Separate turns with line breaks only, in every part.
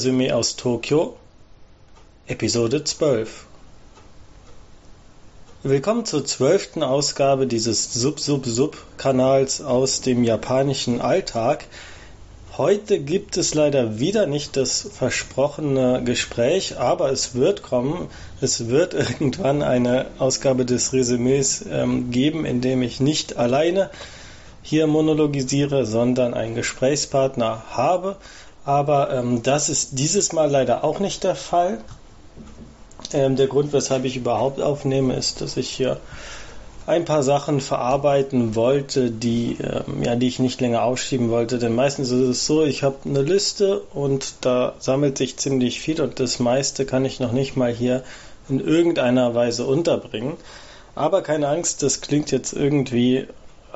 Resümee aus Tokio, Episode 12. Willkommen zur zwölften Ausgabe dieses Sub-Sub-Sub-Kanals aus dem japanischen Alltag. Heute gibt es leider wieder nicht das versprochene Gespräch, aber es wird kommen. Es wird irgendwann eine Ausgabe des Resümees ähm, geben, in dem ich nicht alleine hier monologisiere, sondern einen Gesprächspartner habe. Aber ähm, das ist dieses Mal leider auch nicht der Fall. Ähm, der Grund, weshalb ich überhaupt aufnehme, ist, dass ich hier ein paar Sachen verarbeiten wollte, die, ähm, ja, die ich nicht länger aufschieben wollte. Denn meistens ist es so, ich habe eine Liste und da sammelt sich ziemlich viel und das meiste kann ich noch nicht mal hier in irgendeiner Weise unterbringen. Aber keine Angst, das klingt jetzt irgendwie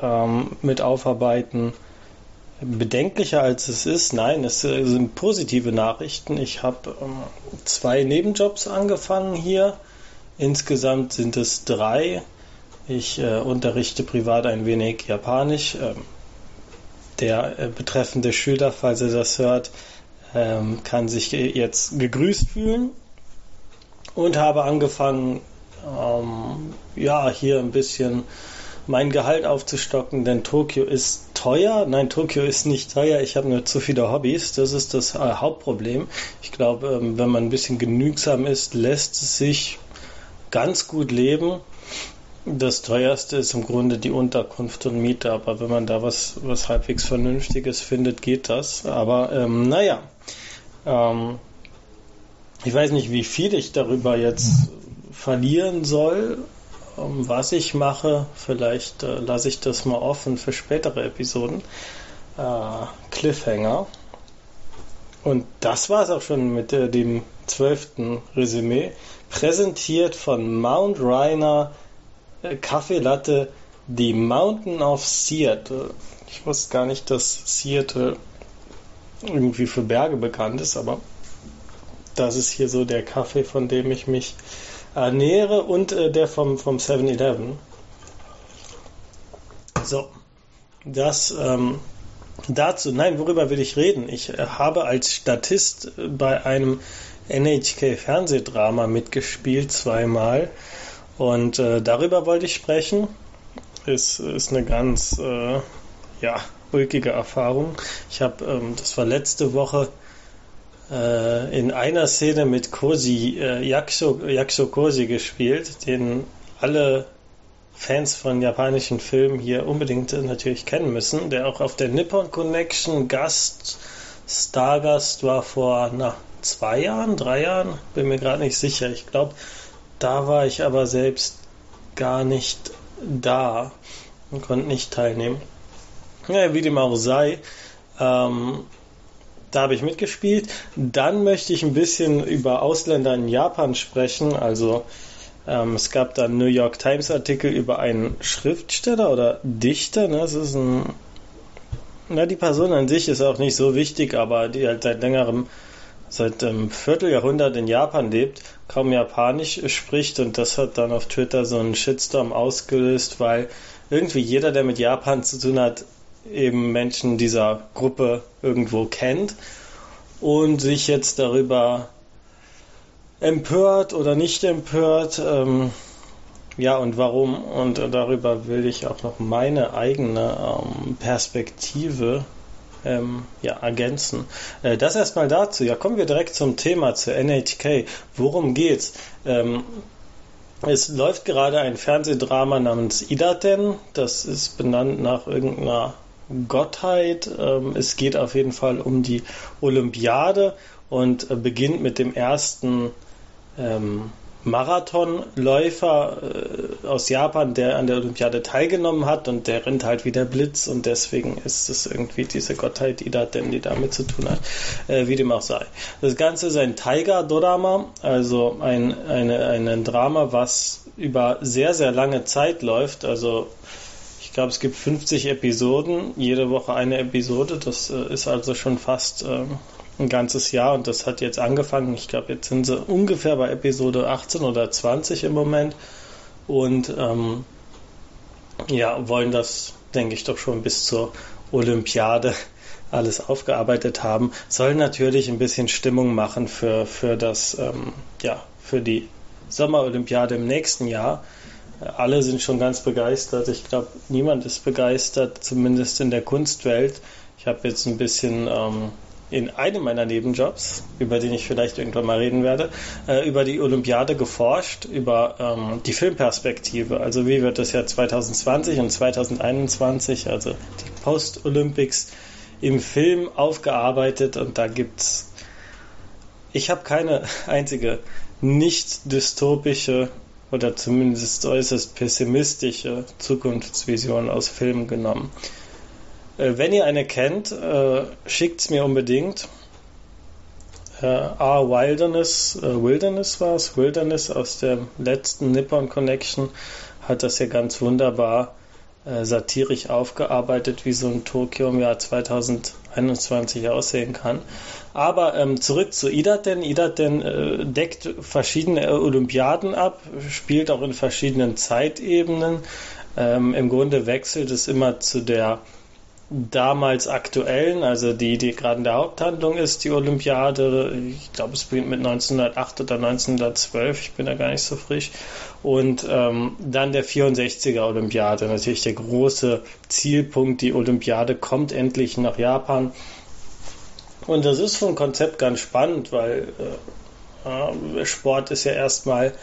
ähm, mit Aufarbeiten bedenklicher als es ist. Nein, es sind positive Nachrichten. Ich habe ähm, zwei Nebenjobs angefangen hier. Insgesamt sind es drei. Ich äh, unterrichte privat ein wenig Japanisch. Ähm, der äh, betreffende Schüler, falls er das hört, ähm, kann sich jetzt gegrüßt fühlen. Und habe angefangen, ähm, ja, hier ein bisschen mein Gehalt aufzustocken, denn Tokio ist teuer. Nein, Tokio ist nicht teuer. Ich habe nur zu viele Hobbys. Das ist das äh, Hauptproblem. Ich glaube, ähm, wenn man ein bisschen genügsam ist, lässt es sich ganz gut leben. Das teuerste ist im Grunde die Unterkunft und Miete, aber wenn man da was, was halbwegs Vernünftiges findet, geht das. Aber ähm, naja, ähm, ich weiß nicht, wie viel ich darüber jetzt verlieren soll, was ich mache. Vielleicht äh, lasse ich das mal offen für spätere Episoden. Äh, Cliffhanger. Und das war es auch schon mit äh, dem zwölften Resümee. Präsentiert von Mount Rainer äh, Kaffee Latte, die Mountain of Seattle. Ich wusste gar nicht, dass Seattle irgendwie für Berge bekannt ist, aber das ist hier so der Kaffee, von dem ich mich ernähre und äh, der vom, vom 7-Eleven. So, das ähm, dazu. Nein, worüber will ich reden? Ich äh, habe als Statist äh, bei einem NHK-Fernsehdrama mitgespielt, zweimal. Und äh, darüber wollte ich sprechen. Ist, ist eine ganz, äh, ja, ulkige Erfahrung. Ich habe, ähm, das war letzte Woche, äh, in einer Szene mit Kosi, äh, Yakusho, Kosi gespielt, den alle Fans von japanischen Filmen hier unbedingt natürlich kennen müssen, der auch auf der Nippon Connection Gast, Stargast war vor na, zwei Jahren, drei Jahren, bin mir gerade nicht sicher. Ich glaube, da war ich aber selbst gar nicht da und konnte nicht teilnehmen. Ja, wie dem auch sei, ähm, da habe ich mitgespielt. Dann möchte ich ein bisschen über Ausländer in Japan sprechen. Also ähm, es gab da einen New York Times Artikel über einen Schriftsteller oder Dichter. Ne? Das ist ein, na die Person an sich ist auch nicht so wichtig, aber die halt seit längerem, seit einem Vierteljahrhundert in Japan lebt, kaum Japanisch spricht und das hat dann auf Twitter so einen Shitstorm ausgelöst, weil irgendwie jeder, der mit Japan zu tun hat, eben Menschen dieser Gruppe irgendwo kennt und sich jetzt darüber empört oder nicht empört. Ähm, ja, und warum? Und darüber will ich auch noch meine eigene ähm, Perspektive ähm, ja, ergänzen. Äh, das erstmal dazu. Ja, kommen wir direkt zum Thema, zur NHK. Worum geht's? Ähm, es läuft gerade ein Fernsehdrama namens Idaten. Das ist benannt nach irgendeiner Gottheit. Ähm, es geht auf jeden Fall um die Olympiade und äh, beginnt mit dem ersten ähm, Marathonläufer äh, aus Japan, der an der Olympiade teilgenommen hat und der rennt halt wie der Blitz und deswegen ist es irgendwie diese Gottheit Idaten, die damit zu tun hat, äh, wie dem auch sei. Das Ganze ist ein Tiger-Drama, also ein, eine, ein Drama, was über sehr, sehr lange Zeit läuft, also glaube, es gibt 50 Episoden, jede Woche eine Episode. Das äh, ist also schon fast äh, ein ganzes Jahr und das hat jetzt angefangen. Ich glaube, jetzt sind sie ungefähr bei Episode 18 oder 20 im Moment und ähm, ja, wollen das, denke ich, doch schon bis zur Olympiade alles aufgearbeitet haben, soll natürlich ein bisschen Stimmung machen für, für das, ähm, ja, für die Sommerolympiade im nächsten Jahr. Alle sind schon ganz begeistert. Ich glaube, niemand ist begeistert, zumindest in der Kunstwelt. Ich habe jetzt ein bisschen ähm, in einem meiner Nebenjobs, über den ich vielleicht irgendwann mal reden werde, äh, über die Olympiade geforscht, über ähm, die Filmperspektive. Also wie wird das Jahr 2020 und 2021, also die Post-Olympics im Film aufgearbeitet und da gibt's ich habe keine einzige nicht dystopische oder zumindest äußerst pessimistische Zukunftsvision aus Filmen genommen. Äh, wenn ihr eine kennt, äh, schickt es mir unbedingt. Äh, A. Wilderness, äh, Wilderness war es, Wilderness aus der letzten Nippon Connection hat das ja ganz wunderbar satirisch aufgearbeitet, wie so ein Tokio im Jahr 2021 aussehen kann. Aber ähm, zurück zu Idaten. Idaten äh, deckt verschiedene Olympiaden ab, spielt auch in verschiedenen Zeitebenen. Ähm, Im Grunde wechselt es immer zu der damals aktuellen, also die, die gerade in der Haupthandlung ist, die Olympiade. Ich glaube, es beginnt mit 1908 oder 1912, ich bin da gar nicht so frisch. Und ähm, dann der 64er Olympiade, natürlich der große Zielpunkt. Die Olympiade kommt endlich nach Japan. Und das ist vom Konzept ganz spannend, weil äh, Sport ist ja erstmal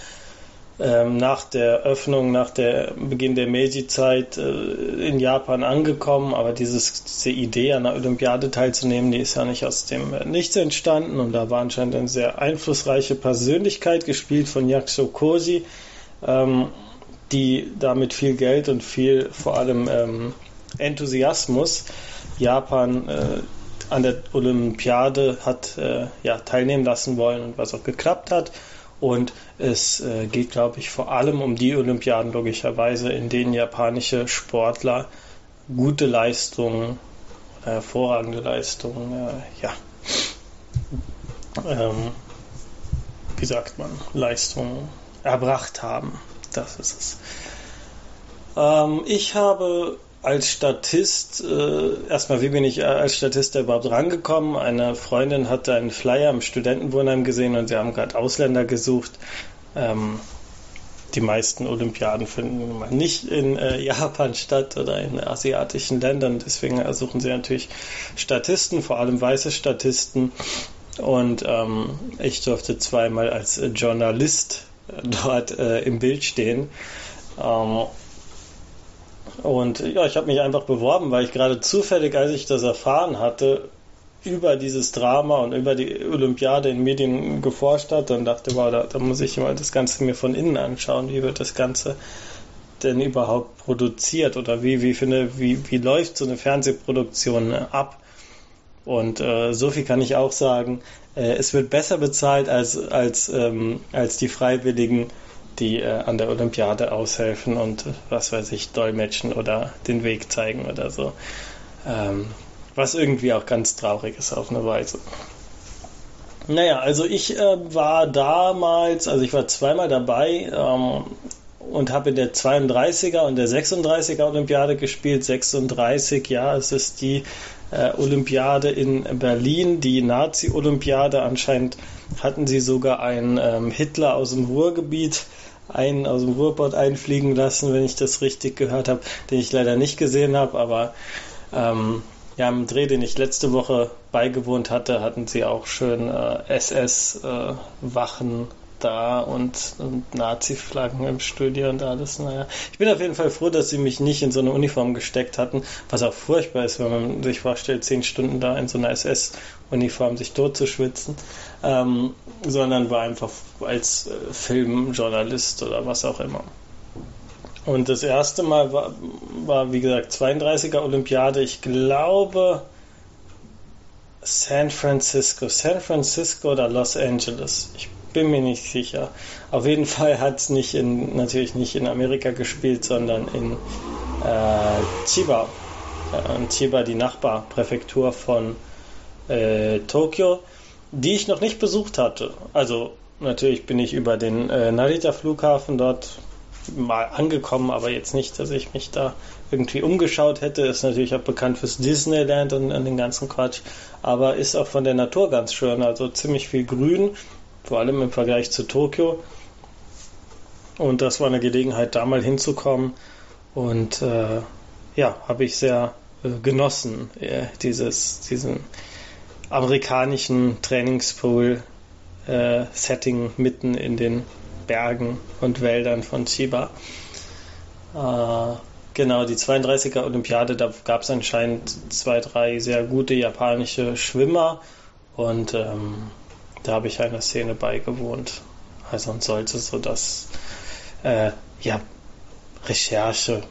ähm, nach der Öffnung, nach der Beginn der Meiji-Zeit äh, in Japan angekommen, aber dieses, diese Idee an der Olympiade teilzunehmen, die ist ja nicht aus dem äh, Nichts entstanden und da war anscheinend eine sehr einflussreiche Persönlichkeit gespielt von Yakuzo Kosi, ähm, die damit viel Geld und viel vor allem ähm, Enthusiasmus Japan äh, an der Olympiade hat äh, ja, teilnehmen lassen wollen und was auch geklappt hat. Und es äh, geht, glaube ich, vor allem um die Olympiaden logischerweise, in denen japanische Sportler gute Leistungen, hervorragende Leistungen, äh, ja, ähm, wie sagt man, Leistungen erbracht haben. Das ist es. Ähm, ich habe als Statist, äh, erstmal, wie bin ich als Statist überhaupt rangekommen? Eine Freundin hatte einen Flyer im Studentenwohnheim gesehen und sie haben gerade Ausländer gesucht. Ähm, die meisten Olympiaden finden nicht in äh, Japan statt oder in asiatischen Ländern. Deswegen suchen sie natürlich Statisten, vor allem weiße Statisten. Und ähm, ich durfte zweimal als Journalist dort äh, im Bild stehen. Ähm, und ja, ich habe mich einfach beworben, weil ich gerade zufällig, als ich das erfahren hatte, über dieses Drama und über die Olympiade in Medien geforscht hat und dachte, wow, da, da muss ich mal das Ganze mir von innen anschauen. Wie wird das Ganze denn überhaupt produziert oder wie, wie, finde, wie, wie läuft so eine Fernsehproduktion ab? Und äh, so viel kann ich auch sagen, äh, es wird besser bezahlt als, als, ähm, als die Freiwilligen die äh, an der Olympiade aushelfen und was weiß ich, dolmetschen oder den Weg zeigen oder so. Ähm, was irgendwie auch ganz traurig ist auf eine Weise. Naja, also ich äh, war damals, also ich war zweimal dabei ähm, und habe in der 32er und der 36er Olympiade gespielt. 36, ja, es ist die äh, Olympiade in Berlin, die Nazi-Olympiade. Anscheinend hatten sie sogar einen ähm, Hitler aus dem Ruhrgebiet einen aus dem Ruhrpott einfliegen lassen, wenn ich das richtig gehört habe, den ich leider nicht gesehen habe, aber ähm, ja, im Dreh, den ich letzte Woche beigewohnt hatte, hatten sie auch schön äh, SS-Wachen äh, da und, und Nazi-Flaggen im Studio und alles. Naja, ich bin auf jeden Fall froh, dass sie mich nicht in so eine Uniform gesteckt hatten, was auch furchtbar ist, wenn man sich vorstellt, zehn Stunden da in so einer SS-Uniform sich totzuschwitzen, ähm, sondern war einfach als äh, Filmjournalist oder was auch immer. Und das erste Mal war, war wie gesagt, 32er Olympiade. Ich glaube, San Francisco. San Francisco oder Los Angeles. Ich bin mir nicht sicher. Auf jeden Fall hat es natürlich nicht in Amerika gespielt, sondern in äh, Chiba. Äh, Chiba, die Nachbarpräfektur von äh, Tokio, die ich noch nicht besucht hatte. Also natürlich bin ich über den äh, Narita-Flughafen dort mal angekommen, aber jetzt nicht, dass ich mich da irgendwie umgeschaut hätte. Ist natürlich auch bekannt fürs Disneyland und, und den ganzen Quatsch, aber ist auch von der Natur ganz schön. Also ziemlich viel Grün, vor allem im Vergleich zu Tokio. Und das war eine Gelegenheit, da mal hinzukommen. Und äh, ja, habe ich sehr äh, genossen, äh, dieses, diesen amerikanischen Trainingspool-Setting äh, mitten in den Bergen und Wäldern von Chiba. Äh, genau, die 32er Olympiade, da gab es anscheinend zwei, drei sehr gute japanische Schwimmer und ähm, da habe ich einer Szene beigewohnt. Also und sollte so das äh, ja, Recherche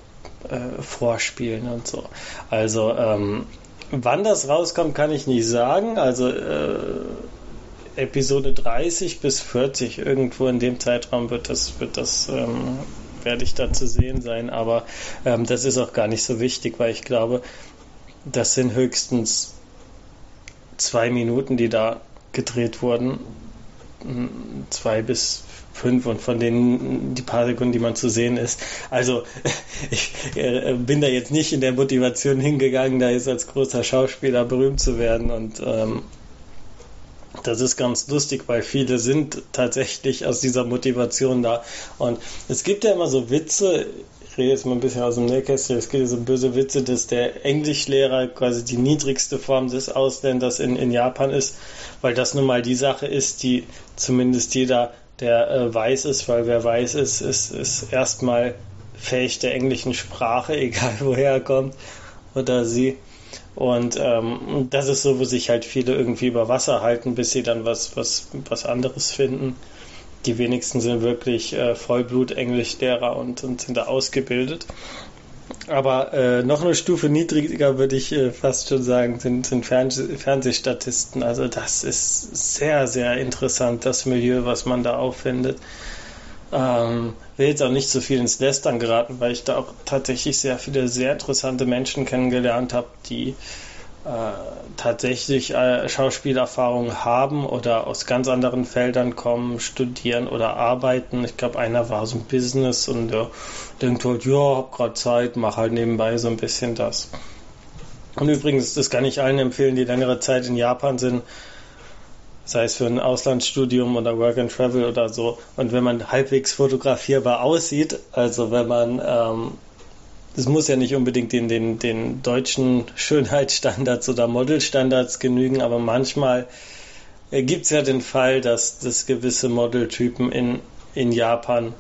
äh, vorspielen und so. Also ähm, wann das rauskommt, kann ich nicht sagen. Also äh, Episode 30 bis 40 irgendwo in dem Zeitraum wird das wird das ähm, werde ich da zu sehen sein. Aber ähm, das ist auch gar nicht so wichtig, weil ich glaube, das sind höchstens zwei Minuten, die da gedreht wurden. Zwei bis fünf und von denen die paar Sekunden, die man zu sehen ist. Also ich äh, bin da jetzt nicht in der Motivation hingegangen, da jetzt als großer Schauspieler berühmt zu werden und ähm, das ist ganz lustig, weil viele sind tatsächlich aus dieser Motivation da. Und es gibt ja immer so Witze, ich rede jetzt mal ein bisschen aus dem Nähkästchen, es gibt so böse Witze, dass der Englischlehrer quasi die niedrigste Form des Ausländers in, in Japan ist, weil das nun mal die Sache ist, die zumindest jeder der äh, weiß ist, weil wer weiß ist, ist, ist erstmal fähig der englischen Sprache, egal woher er kommt oder sie. Und ähm, das ist so, wo sich halt viele irgendwie über Wasser halten, bis sie dann was, was, was anderes finden. Die wenigsten sind wirklich äh, Vollblut-Englischlehrer und, und sind da ausgebildet. Aber äh, noch eine Stufe niedriger würde ich äh, fast schon sagen, sind, sind Fernseh Fernsehstatisten. Also das ist sehr, sehr interessant, das Milieu, was man da auffindet. Ähm, will jetzt auch nicht so viel ins Lästern geraten, weil ich da auch tatsächlich sehr viele sehr interessante Menschen kennengelernt habe, die äh, tatsächlich äh, Schauspielerfahrung haben oder aus ganz anderen Feldern kommen, studieren oder arbeiten. Ich glaube, einer war so ein Business und der denkt halt, ja, hab gerade Zeit, mach halt nebenbei so ein bisschen das. Und übrigens, das kann ich allen empfehlen, die längere Zeit in Japan sind, sei es für ein Auslandsstudium oder Work and Travel oder so. Und wenn man halbwegs fotografierbar aussieht, also wenn man ähm, es muss ja nicht unbedingt den, den, den deutschen Schönheitsstandards oder Modelstandards genügen, aber manchmal äh, gibt es ja den Fall, dass, dass gewisse Modeltypen in, in Japan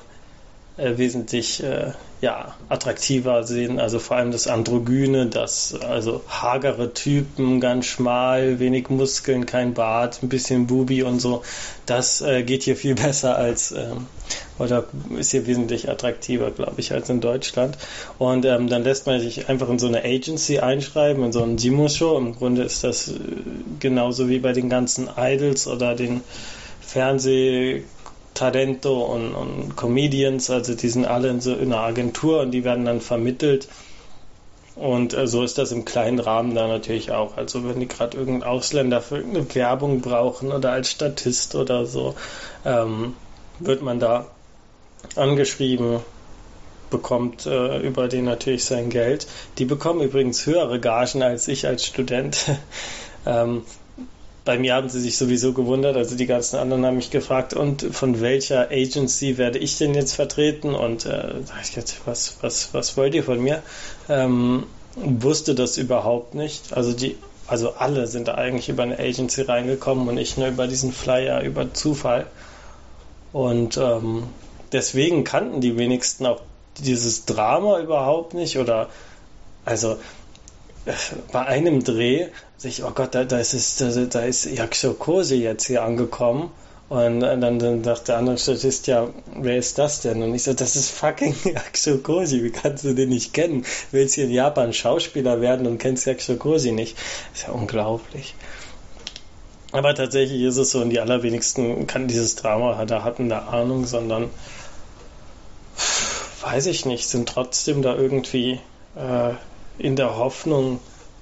äh, wesentlich äh, ja, attraktiver sehen. Also vor allem das Androgyne, das also hagere Typen, ganz schmal, wenig Muskeln, kein Bart, ein bisschen Bubi und so. Das äh, geht hier viel besser als ähm, oder ist hier wesentlich attraktiver, glaube ich, als in Deutschland. Und ähm, dann lässt man sich einfach in so eine Agency einschreiben, in so ein Simo-Show. Im Grunde ist das äh, genauso wie bei den ganzen Idols oder den Fernseh Talento und, und Comedians, also die sind alle in so einer Agentur und die werden dann vermittelt. Und äh, so ist das im kleinen Rahmen da natürlich auch. Also wenn die gerade irgendeinen Ausländer für irgendeine Werbung brauchen oder als Statist oder so, ähm, wird man da angeschrieben, bekommt äh, über den natürlich sein Geld. Die bekommen übrigens höhere Gagen als ich als Student. ähm, bei mir haben sie sich sowieso gewundert, also die ganzen anderen haben mich gefragt, und von welcher Agency werde ich denn jetzt vertreten? Und äh, ich jetzt, was, was, was wollt ihr von mir? Ähm, wusste das überhaupt nicht. Also die, also alle sind da eigentlich über eine Agency reingekommen und ich nur über diesen Flyer, über Zufall. Und ähm, deswegen kannten die wenigsten auch dieses Drama überhaupt nicht oder also bei einem Dreh sich, oh Gott, da, da ist da, da ist Yakshokosi jetzt hier angekommen. Und dann, dann sagt der andere Statist, ja, wer ist das denn? Und ich so, das ist fucking Yakshokosi, wie kannst du den nicht kennen? Willst hier in Japan Schauspieler werden und kennst Yakshokosi nicht? ist ja unglaublich. Aber tatsächlich ist es so, und die allerwenigsten kann dieses Drama, da hatten da Ahnung, sondern weiß ich nicht, sind trotzdem da irgendwie äh, in der Hoffnung,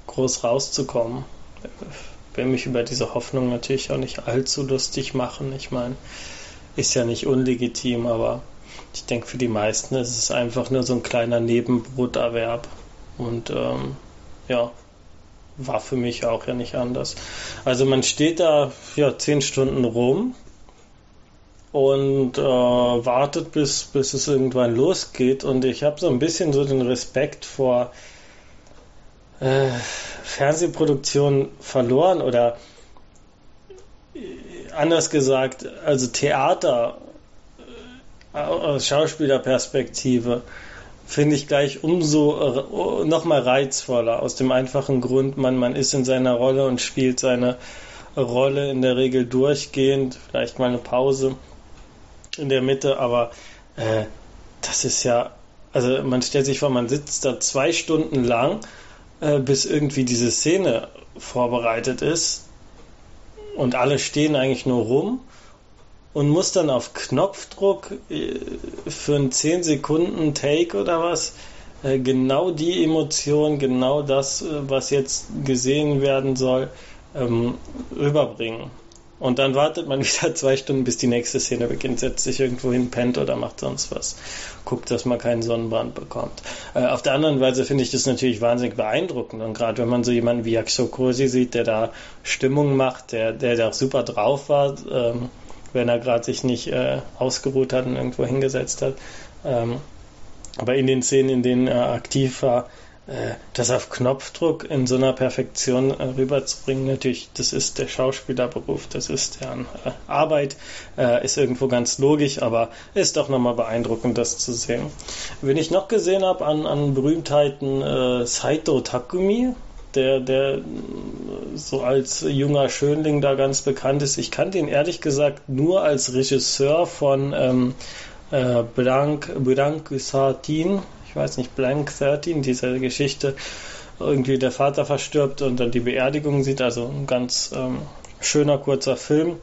groß rauszukommen. Ich will mich über diese Hoffnung natürlich auch nicht allzu lustig machen. Ich meine, ist ja nicht unlegitim, aber ich denke, für die meisten ist es einfach nur so ein kleiner Nebenbroterwerb. Und ähm, ja, war für mich auch ja nicht anders. Also man steht da ja zehn Stunden rum und äh, wartet, bis, bis es irgendwann losgeht. Und ich habe so ein bisschen so den Respekt vor äh, Fernsehproduktion verloren oder äh, anders gesagt, also Theater äh, aus Schauspielerperspektive finde ich gleich umso äh, noch mal reizvoller aus dem einfachen Grund, man, man ist in seiner Rolle und spielt seine Rolle in der Regel durchgehend, vielleicht mal eine Pause in der Mitte, aber äh, das ist ja, also man stellt sich vor, man sitzt da zwei Stunden lang, äh, bis irgendwie diese Szene vorbereitet ist und alle stehen eigentlich nur rum und muss dann auf Knopfdruck äh, für einen 10 Sekunden Take oder was äh, genau die Emotion, genau das, was jetzt gesehen werden soll, ähm, rüberbringen. Und dann wartet man wieder zwei Stunden, bis die nächste Szene beginnt, setzt sich irgendwo hin, pennt oder macht sonst was. Guckt, dass man keinen Sonnenbrand bekommt. Äh, auf der anderen Weise finde ich das natürlich wahnsinnig beeindruckend. Und gerade wenn man so jemanden wie Yaksho Kursi sieht, der da Stimmung macht, der, der da super drauf war, ähm, wenn er gerade sich nicht äh, ausgeruht hat und irgendwo hingesetzt hat. Ähm, aber in den Szenen, in denen er aktiv war, das auf Knopfdruck in so einer Perfektion äh, rüberzubringen, natürlich, das ist der Schauspielerberuf, das ist deren äh, Arbeit, ist irgendwo ganz logisch, aber ist doch nochmal beeindruckend, das zu sehen. Wenn ich noch gesehen habe an, an Berühmtheiten Saito Takumi, der, der so als junger Schönling da ganz bekannt ist. Ich kannte ihn ehrlich gesagt nur als Regisseur von ähm, äh, Blanc, Blanc Satin, ich weiß nicht, Blank 13, diese Geschichte, irgendwie der Vater verstirbt und dann die Beerdigung sieht, also ein ganz ähm, schöner kurzer Film.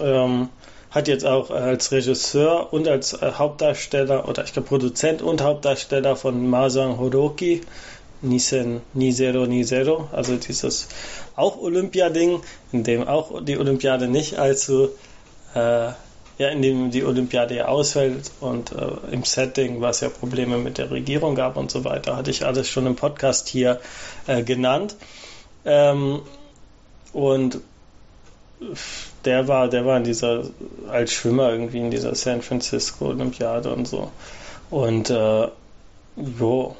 Ähm, hat jetzt auch als Regisseur und als äh, Hauptdarsteller oder ich glaube Produzent und Hauptdarsteller von Masang Horoki Nisen Nisero Nisero, also dieses auch Olympiading, in dem auch die Olympiade nicht allzu äh, ja, in dem die Olympiade ja ausfällt und äh, im Setting, was ja Probleme mit der Regierung gab und so weiter, hatte ich alles schon im Podcast hier äh, genannt. Ähm, und der war, der war in dieser, als Schwimmer irgendwie in dieser San Francisco Olympiade und so. Und äh, jo,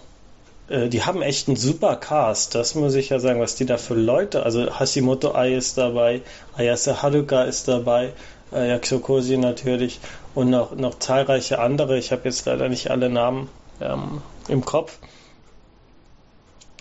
äh, die haben echt einen super Cast, das muss ich ja sagen, was die da für Leute, also Hashimoto Ai ist dabei, Ayase Haruka ist dabei, äh, Yakusokosi natürlich und noch, noch zahlreiche andere. Ich habe jetzt leider nicht alle Namen ähm, im Kopf.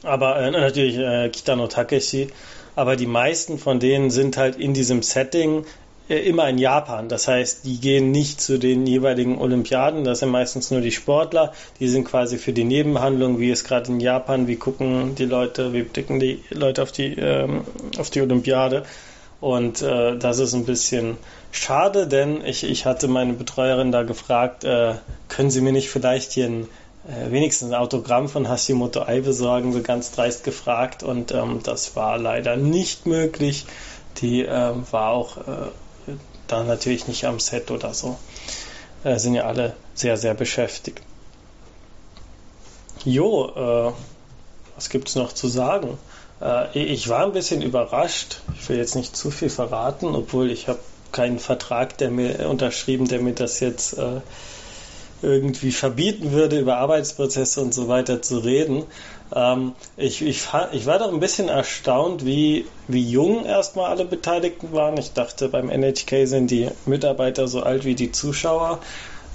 Aber äh, natürlich äh, Kitano Takeshi. Aber die meisten von denen sind halt in diesem Setting äh, immer in Japan. Das heißt, die gehen nicht zu den jeweiligen Olympiaden. Das sind meistens nur die Sportler. Die sind quasi für die Nebenhandlung, wie es gerade in Japan, wie gucken die Leute, wie blicken die Leute auf die, ähm, auf die Olympiade. Und äh, das ist ein bisschen schade, denn ich, ich hatte meine Betreuerin da gefragt, äh, können Sie mir nicht vielleicht hier ein, äh, wenigstens ein Autogramm von Hashimoto Ai besorgen, so ganz dreist gefragt. Und ähm, das war leider nicht möglich. Die äh, war auch äh, da natürlich nicht am Set oder so. Äh, sind ja alle sehr, sehr beschäftigt. Jo, äh, was gibt's noch zu sagen? Äh, ich war ein bisschen überrascht. Ich will jetzt nicht zu viel verraten, obwohl ich habe keinen Vertrag, der mir unterschrieben, der mir das jetzt äh, irgendwie verbieten würde, über Arbeitsprozesse und so weiter zu reden. Ähm, ich, ich, ich, war doch ein bisschen erstaunt, wie, wie jung erstmal alle Beteiligten waren. Ich dachte, beim NHK sind die Mitarbeiter so alt wie die Zuschauer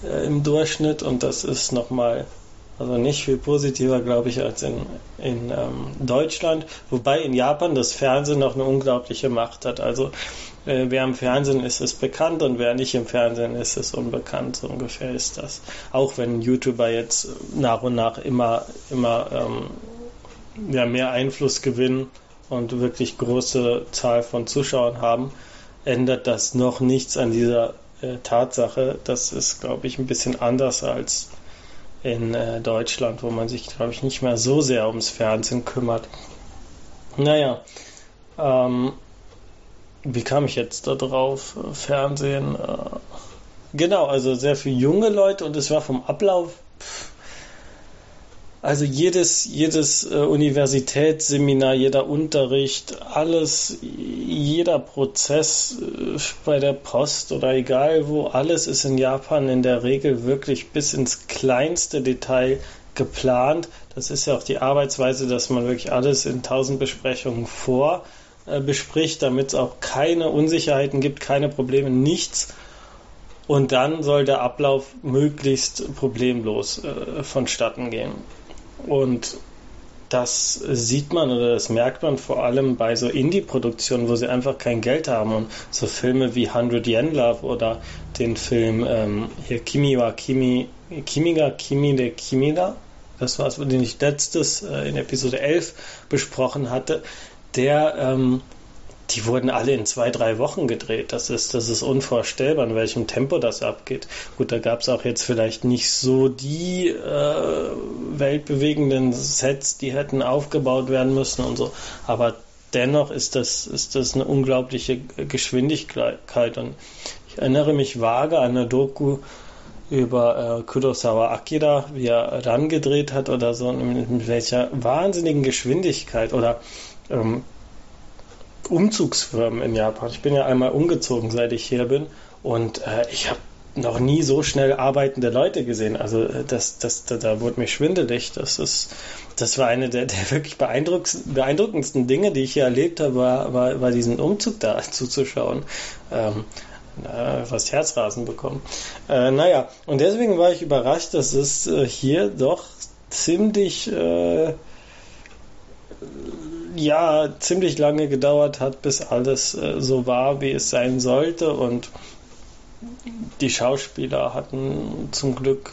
äh, im Durchschnitt und das ist nochmal also nicht viel positiver, glaube ich, als in, in ähm, Deutschland. Wobei in Japan das Fernsehen noch eine unglaubliche Macht hat. Also äh, wer im Fernsehen ist, ist bekannt und wer nicht im Fernsehen ist, ist unbekannt. So ungefähr ist das. Auch wenn YouTuber jetzt nach und nach immer, immer ähm, ja, mehr Einfluss gewinnen und wirklich große Zahl von Zuschauern haben, ändert das noch nichts an dieser äh, Tatsache. Das ist, glaube ich, ein bisschen anders als in äh, Deutschland, wo man sich, glaube ich, nicht mehr so sehr ums Fernsehen kümmert. Naja, ähm, wie kam ich jetzt da drauf? Fernsehen, äh, genau, also sehr für junge Leute und es war vom Ablauf. Also jedes, jedes äh, Universitätsseminar, jeder Unterricht, alles, jeder Prozess äh, bei der Post oder egal wo, alles ist in Japan in der Regel wirklich bis ins kleinste Detail geplant. Das ist ja auch die Arbeitsweise, dass man wirklich alles in tausend Besprechungen vor äh, bespricht, damit es auch keine Unsicherheiten gibt, keine Probleme, nichts. Und dann soll der Ablauf möglichst problemlos äh, vonstatten gehen. Und das sieht man oder das merkt man vor allem bei so Indie-Produktionen, wo sie einfach kein Geld haben. Und so Filme wie 100 Yen Love oder den Film ähm, hier Kimi wa Kimi, Kimiga Kimi de Kimida, das war es, den ich letztes äh, in Episode 11 besprochen hatte, der, ähm, die wurden alle in zwei, drei Wochen gedreht. Das ist, das ist unvorstellbar, in welchem Tempo das abgeht. Gut, da gab es auch jetzt vielleicht nicht so die äh, weltbewegenden Sets, die hätten aufgebaut werden müssen und so. Aber dennoch ist das, ist das eine unglaubliche Geschwindigkeit. Und ich erinnere mich vage an eine Doku über äh, Kurosawa Akira, wie er ran gedreht hat oder so, mit welcher wahnsinnigen Geschwindigkeit oder ähm, Umzugsfirmen in Japan. Ich bin ja einmal umgezogen, seit ich hier bin und äh, ich habe noch nie so schnell arbeitende Leute gesehen. Also äh, das, das, da, da wurde mir schwindelig. Das ist, das war eine der, der wirklich beeindruckendsten Dinge, die ich hier erlebt habe, war, war, war diesen Umzug da zuzuschauen. Ähm, äh, fast Herzrasen bekommen. Äh, naja, und deswegen war ich überrascht, dass es äh, hier doch ziemlich äh, ja ziemlich lange gedauert hat, bis alles äh, so war, wie es sein sollte. Und die Schauspieler hatten zum Glück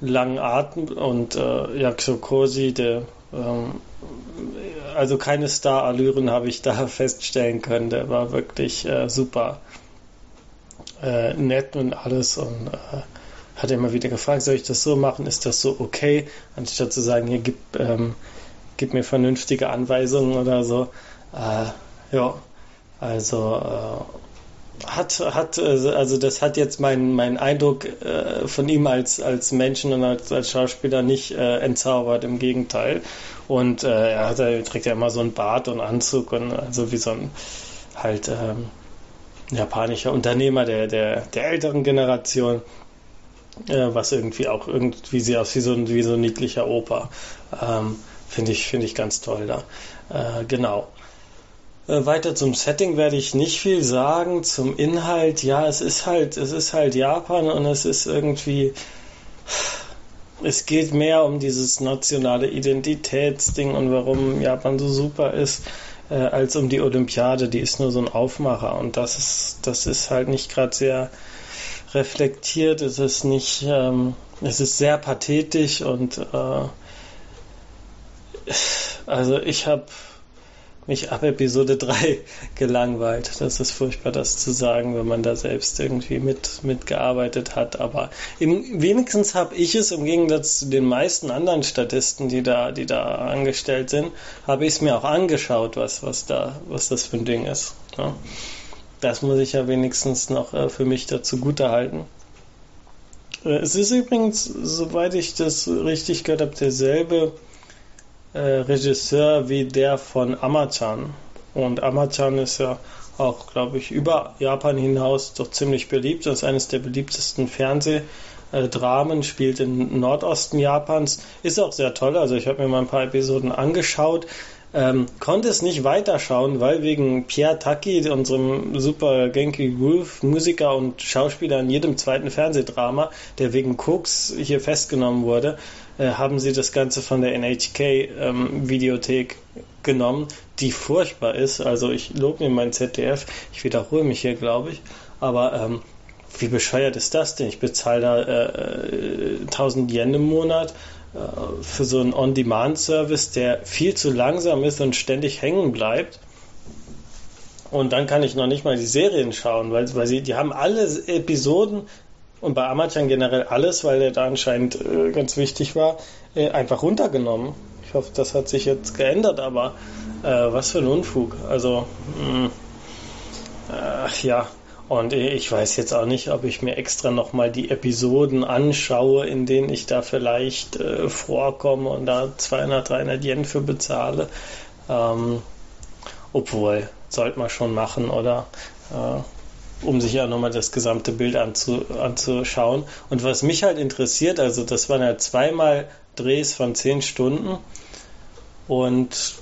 langen Atem und äh, Yakuso Kosi, der ähm, also keine Star-Allüren habe ich da feststellen können. Der war wirklich äh, super äh, nett und alles und äh, hat immer wieder gefragt, soll ich das so machen? Ist das so okay? Anstatt zu sagen, hier gib ähm, gib mir vernünftige Anweisungen oder so. Äh, ja, also äh, hat, hat, äh, also das hat jetzt meinen mein Eindruck äh, von ihm als, als Menschen und als, als Schauspieler nicht äh, entzaubert, im Gegenteil. Und äh, er, hat, er trägt ja immer so einen Bart und Anzug und also wie so ein halt ähm, japanischer Unternehmer der, der, der älteren Generation was irgendwie auch irgendwie sie aus wie so ein, wie so ein niedlicher Opa. Ähm, Finde ich, finde ich ganz toll da. Äh, genau. Äh, weiter zum Setting werde ich nicht viel sagen. Zum Inhalt, ja, es ist halt, es ist halt Japan und es ist irgendwie, es geht mehr um dieses nationale Identitätsding und warum Japan so super ist, äh, als um die Olympiade. Die ist nur so ein Aufmacher und das ist, das ist halt nicht gerade sehr reflektiert. Es ist nicht, ähm, es ist sehr pathetisch und äh, also ich habe mich ab Episode 3 gelangweilt. Das ist furchtbar, das zu sagen, wenn man da selbst irgendwie mit, mitgearbeitet hat. Aber im, wenigstens habe ich es im Gegensatz zu den meisten anderen Statisten, die da, die da angestellt sind, habe ich es mir auch angeschaut, was, was da, was das für ein Ding ist. Ja. Das muss ich ja wenigstens noch äh, für mich dazu gut halten. Äh, es ist übrigens, soweit ich das richtig gehört habe, derselbe äh, Regisseur wie der von Amachan. Und Amachan ist ja auch, glaube ich, über Japan hinaus doch ziemlich beliebt. Das ist eines der beliebtesten Fernsehdramen, spielt im Nordosten Japans. Ist auch sehr toll. Also ich habe mir mal ein paar Episoden angeschaut. Ähm, konnte es nicht weiterschauen, weil wegen Pierre Taki, unserem super Genki Groove Musiker und Schauspieler in jedem zweiten Fernsehdrama, der wegen Koks hier festgenommen wurde, äh, haben sie das Ganze von der NHK-Videothek ähm, genommen, die furchtbar ist. Also ich lobe mir mein ZDF, ich wiederhole mich hier, glaube ich, aber ähm, wie bescheuert ist das denn? Ich bezahle da äh, 1000 äh, Yen im Monat für so einen On-Demand-Service, der viel zu langsam ist und ständig hängen bleibt. Und dann kann ich noch nicht mal die Serien schauen, weil, weil sie, die haben alle Episoden und bei Amazon generell alles, weil der da anscheinend äh, ganz wichtig war, äh, einfach runtergenommen. Ich hoffe, das hat sich jetzt geändert, aber äh, was für ein Unfug. Also, mh, äh, ja. Und ich weiß jetzt auch nicht, ob ich mir extra nochmal die Episoden anschaue, in denen ich da vielleicht äh, vorkomme und da 200, 300 Yen für bezahle. Ähm, obwohl, sollte man schon machen, oder? Äh, um sich ja nochmal das gesamte Bild anzu, anzuschauen. Und was mich halt interessiert, also das waren ja zweimal Drehs von 10 Stunden. Und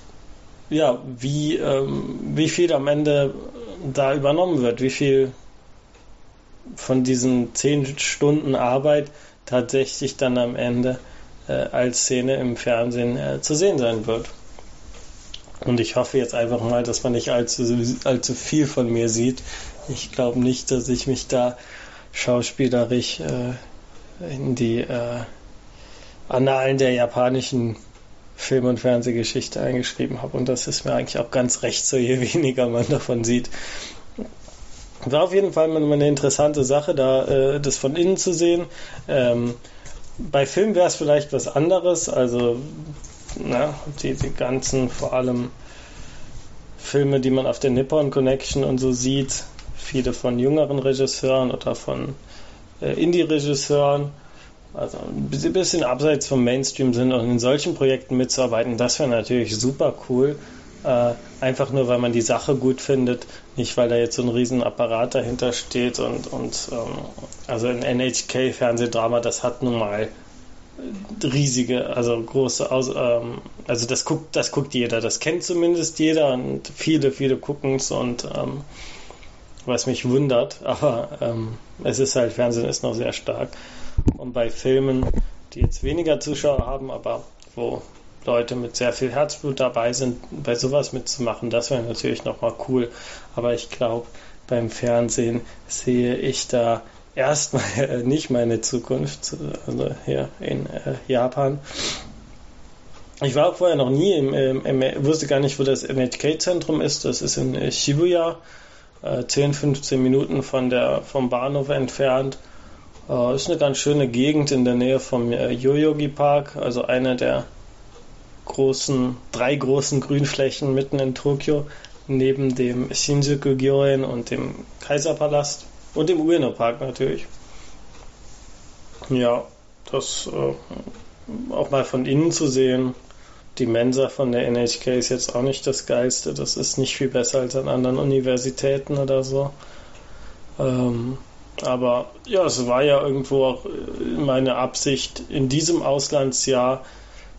ja, wie, ähm, wie viel am Ende da übernommen wird, wie viel von diesen zehn Stunden Arbeit tatsächlich dann am Ende äh, als Szene im Fernsehen äh, zu sehen sein wird. Und ich hoffe jetzt einfach mal, dass man nicht allzu, allzu viel von mir sieht. Ich glaube nicht, dass ich mich da schauspielerisch äh, in die äh, Annalen der japanischen Film- und Fernsehgeschichte eingeschrieben habe. Und das ist mir eigentlich auch ganz recht, so je weniger man davon sieht. War auf jeden Fall eine interessante Sache, da äh, das von innen zu sehen. Ähm, bei Film wäre es vielleicht was anderes, also na, die, die ganzen vor allem Filme, die man auf der Nippon Connection und so sieht, viele von jüngeren Regisseuren oder von äh, Indie-Regisseuren also ein bisschen abseits vom Mainstream sind und in solchen Projekten mitzuarbeiten, das wäre natürlich super cool. Äh, einfach nur, weil man die Sache gut findet, nicht weil da jetzt so ein riesen Apparat dahinter steht und, und ähm, also ein NHK-Fernsehdrama, das hat nun mal riesige, also große, Aus, ähm, also das guckt, das guckt jeder, das kennt zumindest jeder und viele, viele gucken es und ähm, was mich wundert, aber ähm, es ist halt, Fernsehen ist noch sehr stark. Und bei Filmen, die jetzt weniger Zuschauer haben, aber wo Leute mit sehr viel Herzblut dabei sind, bei sowas mitzumachen, das wäre natürlich nochmal cool. Aber ich glaube, beim Fernsehen sehe ich da erstmal nicht meine Zukunft, also hier in äh, Japan. Ich war auch vorher noch nie im, im, im wusste gar nicht, wo das NHK-Zentrum ist. Das ist in äh, Shibuya, äh, 10, 15 Minuten von der, vom Bahnhof entfernt. Äh, ist eine ganz schöne Gegend in der Nähe vom äh, Yoyogi Park, also einer der großen, drei großen Grünflächen mitten in Tokio, neben dem Shinjuku Gyoen und dem Kaiserpalast und dem Ueno Park natürlich. Ja, das äh, auch mal von innen zu sehen. Die Mensa von der NHK ist jetzt auch nicht das Geilste. Das ist nicht viel besser als an anderen Universitäten oder so. Ähm, aber ja, es war ja irgendwo auch äh, meine Absicht, in diesem Auslandsjahr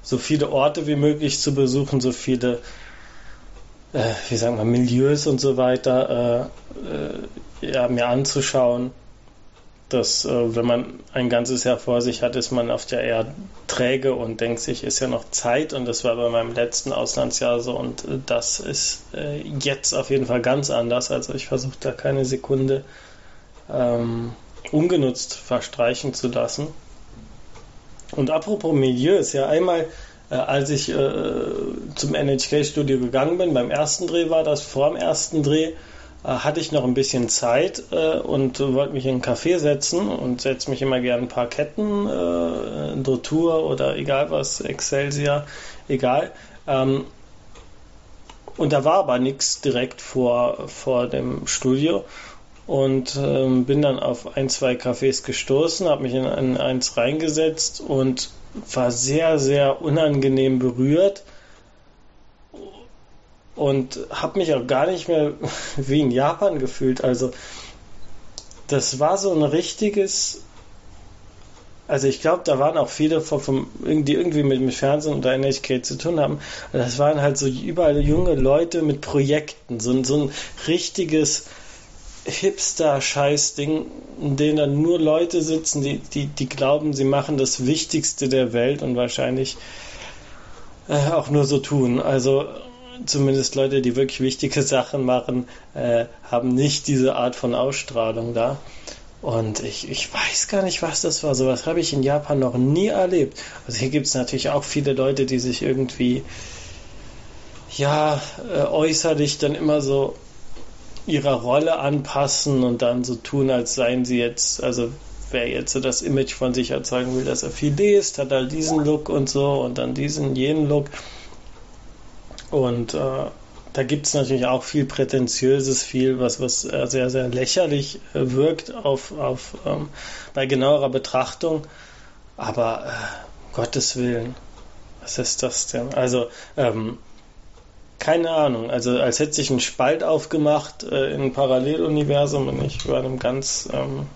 so viele Orte wie möglich zu besuchen, so viele, äh, wie sagen wir, Milieus und so weiter äh, äh, ja, mir anzuschauen. Dass, äh, wenn man ein ganzes Jahr vor sich hat, ist man oft ja eher träge und denkt sich, ist ja noch Zeit. Und das war bei meinem letzten Auslandsjahr so. Und äh, das ist jetzt auf jeden Fall ganz anders. Also ich versuche da keine Sekunde ähm, ungenutzt verstreichen zu lassen. Und apropos Milieu ist ja einmal, äh, als ich äh, zum NHK-Studio gegangen bin, beim ersten Dreh war das, vor dem ersten Dreh, äh, hatte ich noch ein bisschen Zeit äh, und wollte mich in einen Café setzen und setze mich immer gerne ein paar Ketten, äh, Dotur oder egal was, Excelsior, egal. Ähm, und da war aber nichts direkt vor, vor dem Studio und ähm, bin dann auf ein, zwei Cafés gestoßen, habe mich in, in eins reingesetzt und war sehr, sehr unangenehm berührt und habe mich auch gar nicht mehr wie in Japan gefühlt. Also das war so ein richtiges, also ich glaube, da waren auch viele vom, die irgendwie mit, mit Fernsehen oder NHK zu tun haben. Das waren halt so überall junge Leute mit Projekten, so, so ein richtiges Hipster-Scheiß-Ding, in dem dann nur Leute sitzen, die, die, die glauben, sie machen das Wichtigste der Welt und wahrscheinlich äh, auch nur so tun. Also zumindest Leute, die wirklich wichtige Sachen machen, äh, haben nicht diese Art von Ausstrahlung da. Und ich, ich weiß gar nicht, was das war. Sowas habe ich in Japan noch nie erlebt. Also hier gibt es natürlich auch viele Leute, die sich irgendwie ja äh, äußerlich dann immer so ihrer Rolle anpassen und dann so tun, als seien sie jetzt, also wer jetzt so das Image von sich erzeugen will, dass er viel liest, hat halt diesen Look und so und dann diesen, jenen Look. Und äh, da gibt es natürlich auch viel Prätentiöses, viel, was, was sehr, sehr lächerlich äh, wirkt auf, auf, ähm, bei genauerer Betrachtung. Aber äh, Gottes Willen, was ist das denn? Also, ähm, keine Ahnung. Also, als hätte sich ein Spalt aufgemacht äh, in ein Paralleluniversum und ich war in einem ganz, ähm,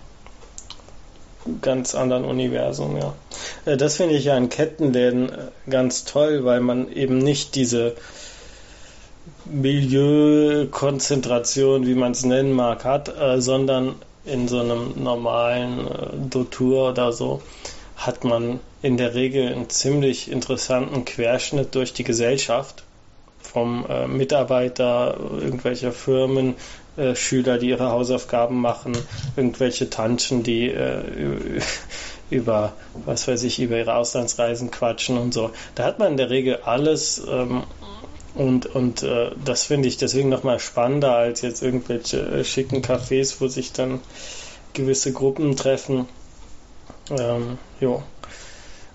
ganz anderen Universum, ja. Äh, das finde ich ja in Kettenläden äh, ganz toll, weil man eben nicht diese Milieukonzentration, wie man es nennen mag, hat, äh, sondern in so einem normalen äh, Dotur oder so hat man in der Regel einen ziemlich interessanten Querschnitt durch die Gesellschaft. Vom äh, Mitarbeiter, irgendwelcher Firmen, äh, Schüler, die ihre Hausaufgaben machen, irgendwelche Tantchen, die äh, über, was weiß ich, über ihre Auslandsreisen quatschen und so. Da hat man in der Regel alles ähm, und, und äh, das finde ich deswegen nochmal spannender als jetzt irgendwelche äh, schicken Cafés, wo sich dann gewisse Gruppen treffen. Ähm, jo.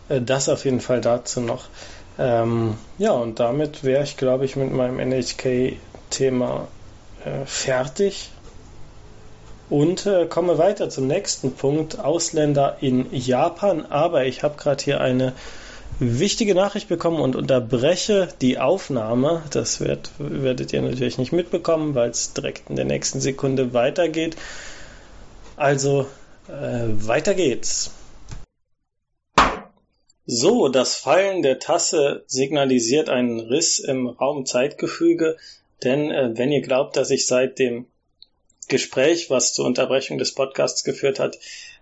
Äh, das auf jeden Fall dazu noch. Ähm, ja, und damit wäre ich, glaube ich, mit meinem NHK-Thema äh, fertig. Und äh, komme weiter zum nächsten Punkt. Ausländer in Japan. Aber ich habe gerade hier eine wichtige Nachricht bekommen und unterbreche die Aufnahme. Das wird, werdet ihr natürlich nicht mitbekommen, weil es direkt in der nächsten Sekunde weitergeht. Also äh, weiter geht's. So, das Fallen der Tasse signalisiert einen Riss im Raum-Zeitgefüge, denn äh, wenn ihr glaubt, dass ich seit dem Gespräch, was zur Unterbrechung des Podcasts geführt hat,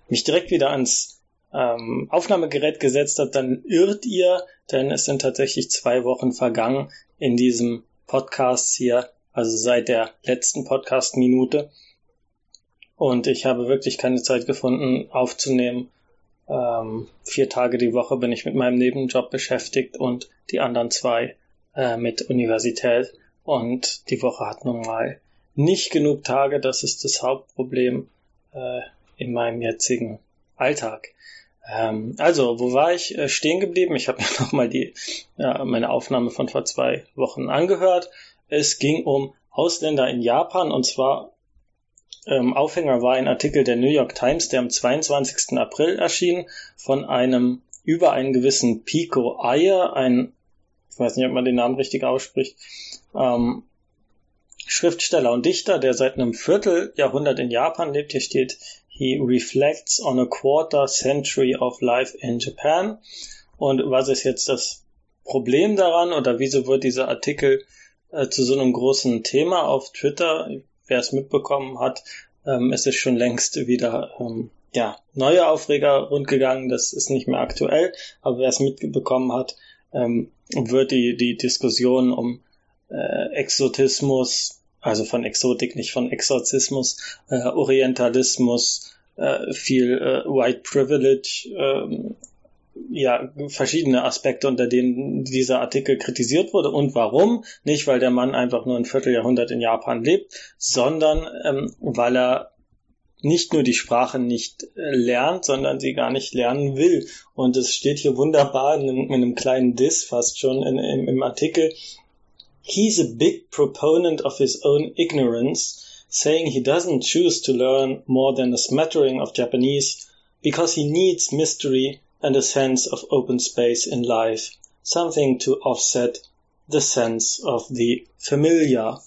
mich direkt wieder ans ähm, Aufnahmegerät gesetzt hat, dann irrt ihr, denn es sind tatsächlich zwei Wochen vergangen in diesem Podcast hier, also seit der letzten Podcast-Minute. Und ich habe wirklich keine Zeit gefunden, aufzunehmen. Ähm, vier Tage die Woche bin ich mit meinem Nebenjob beschäftigt und die anderen zwei äh, mit Universität. Und die Woche hat nun mal nicht genug Tage. Das ist das Hauptproblem äh, in meinem jetzigen Alltag. Ähm, also, wo war ich äh, stehen geblieben? Ich habe mir nochmal die ja, meine Aufnahme von vor zwei Wochen angehört. Es ging um Ausländer in Japan und zwar ähm, Aufhänger war ein Artikel der New York Times, der am 22. April erschien, von einem über einen gewissen Pico Ayer, ein, ich weiß nicht, ob man den Namen richtig ausspricht, ähm, Schriftsteller und Dichter, der seit einem Vierteljahrhundert in Japan lebt. Hier steht He reflects on a quarter century of life in Japan. Und was ist jetzt das Problem daran oder wieso wird dieser Artikel äh, zu so einem großen Thema auf Twitter? Wer es mitbekommen hat, ähm, es ist schon längst wieder ähm, ja, neue Aufreger rundgegangen, das ist nicht mehr aktuell, aber wer es mitbekommen hat, ähm, wird die, die Diskussion um äh, Exotismus, also von Exotik, nicht von Exorzismus, äh, Orientalismus, äh, viel äh, White Privilege, äh, ja, verschiedene Aspekte, unter denen dieser Artikel kritisiert wurde. Und warum? Nicht, weil der Mann einfach nur ein Vierteljahrhundert in Japan lebt, sondern ähm, weil er nicht nur die Sprache nicht äh, lernt, sondern sie gar nicht lernen will. Und es steht hier wunderbar in einem, in einem kleinen Diss fast schon in, in, im Artikel, He's a big proponent of his own ignorance, saying he doesn't choose to learn more than a smattering of Japanese because he needs mystery and a sense of open space in life, something to offset the sense of the familiar.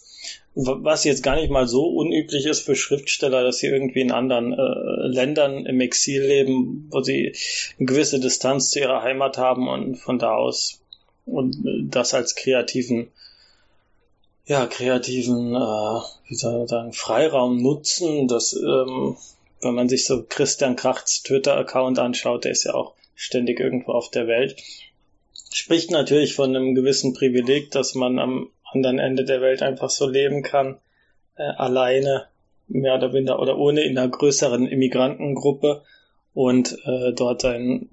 Was jetzt gar nicht mal so unüblich ist für Schriftsteller, dass sie irgendwie in anderen äh, Ländern im Exil leben, wo sie eine gewisse Distanz zu ihrer Heimat haben und von da aus und das als kreativen ja, kreativen, äh, wie soll man sagen, Freiraum nutzen. Das, ähm, wenn man sich so Christian Krachts Twitter-Account anschaut, der ist ja auch ständig irgendwo auf der Welt, spricht natürlich von einem gewissen Privileg, dass man am anderen Ende der Welt einfach so leben kann, äh, alleine, mehr oder weniger, oder ohne in einer größeren Immigrantengruppe und äh, dort sein,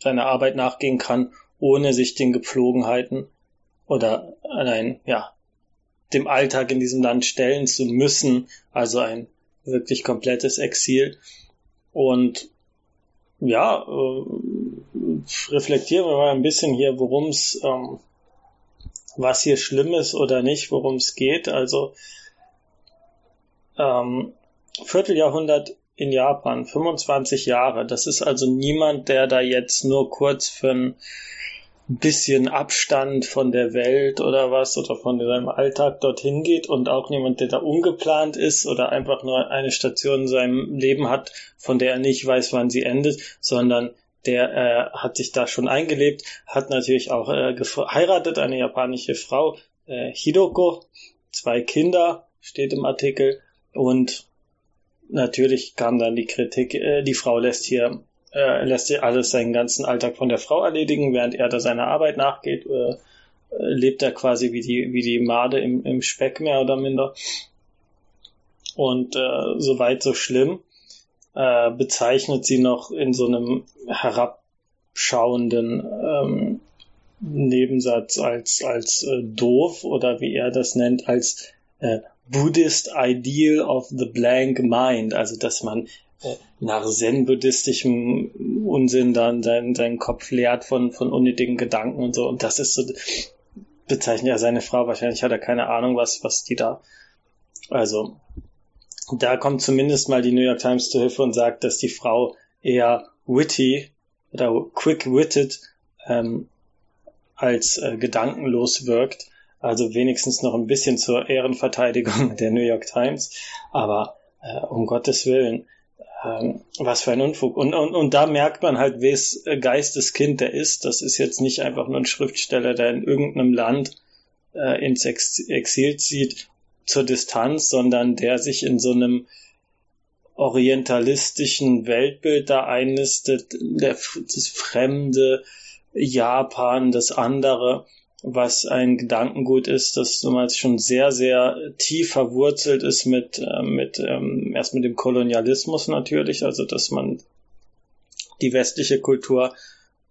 seiner Arbeit nachgehen kann, ohne sich den Gepflogenheiten oder allein, ja, dem Alltag in diesem Land stellen zu müssen. Also ein wirklich komplettes Exil. Und ja, äh, reflektieren wir mal ein bisschen hier, worum es ähm, was hier schlimm ist oder nicht, worum es geht. Also ähm, Vierteljahrhundert in Japan, 25 Jahre. Das ist also niemand, der da jetzt nur kurz für ein bisschen Abstand von der Welt oder was oder von seinem Alltag dorthin geht und auch niemand, der da ungeplant ist oder einfach nur eine Station in seinem Leben hat, von der er nicht weiß, wann sie endet, sondern der äh, hat sich da schon eingelebt, hat natürlich auch äh, geheiratet, eine japanische Frau, äh, Hidoko, zwei Kinder, steht im Artikel, und natürlich kam dann die Kritik, äh, die Frau lässt hier, äh, lässt hier alles seinen ganzen Alltag von der Frau erledigen, während er da seiner Arbeit nachgeht, äh, lebt er quasi wie die, wie die Made im, im Speck mehr oder minder. Und äh, soweit so schlimm äh, bezeichnet sie noch in so einem herabschauenden ähm, Nebensatz als, als äh, doof oder wie er das nennt, als äh, Buddhist Ideal of the Blank Mind, also dass man äh, nach zen-buddhistischem Unsinn dann seinen, seinen Kopf leert von, von unnötigen Gedanken und so. Und das ist so, bezeichnet ja seine Frau, wahrscheinlich hat er keine Ahnung, was, was die da. Also, da kommt zumindest mal die New York Times zu Hilfe und sagt, dass die Frau eher witty oder quick-witted ähm, als äh, gedankenlos wirkt. Also wenigstens noch ein bisschen zur Ehrenverteidigung der New York Times. Aber äh, um Gottes Willen, ähm, was für ein Unfug. Und, und, und da merkt man halt, wes Geisteskind der ist. Das ist jetzt nicht einfach nur ein Schriftsteller, der in irgendeinem Land äh, ins Ex Exil zieht zur Distanz, sondern der sich in so einem orientalistischen Weltbild da einnistet, der, das fremde Japan, das andere, was ein Gedankengut ist, das damals schon sehr, sehr tief verwurzelt ist mit, äh, mit ähm, erst mit dem Kolonialismus natürlich, also dass man die westliche Kultur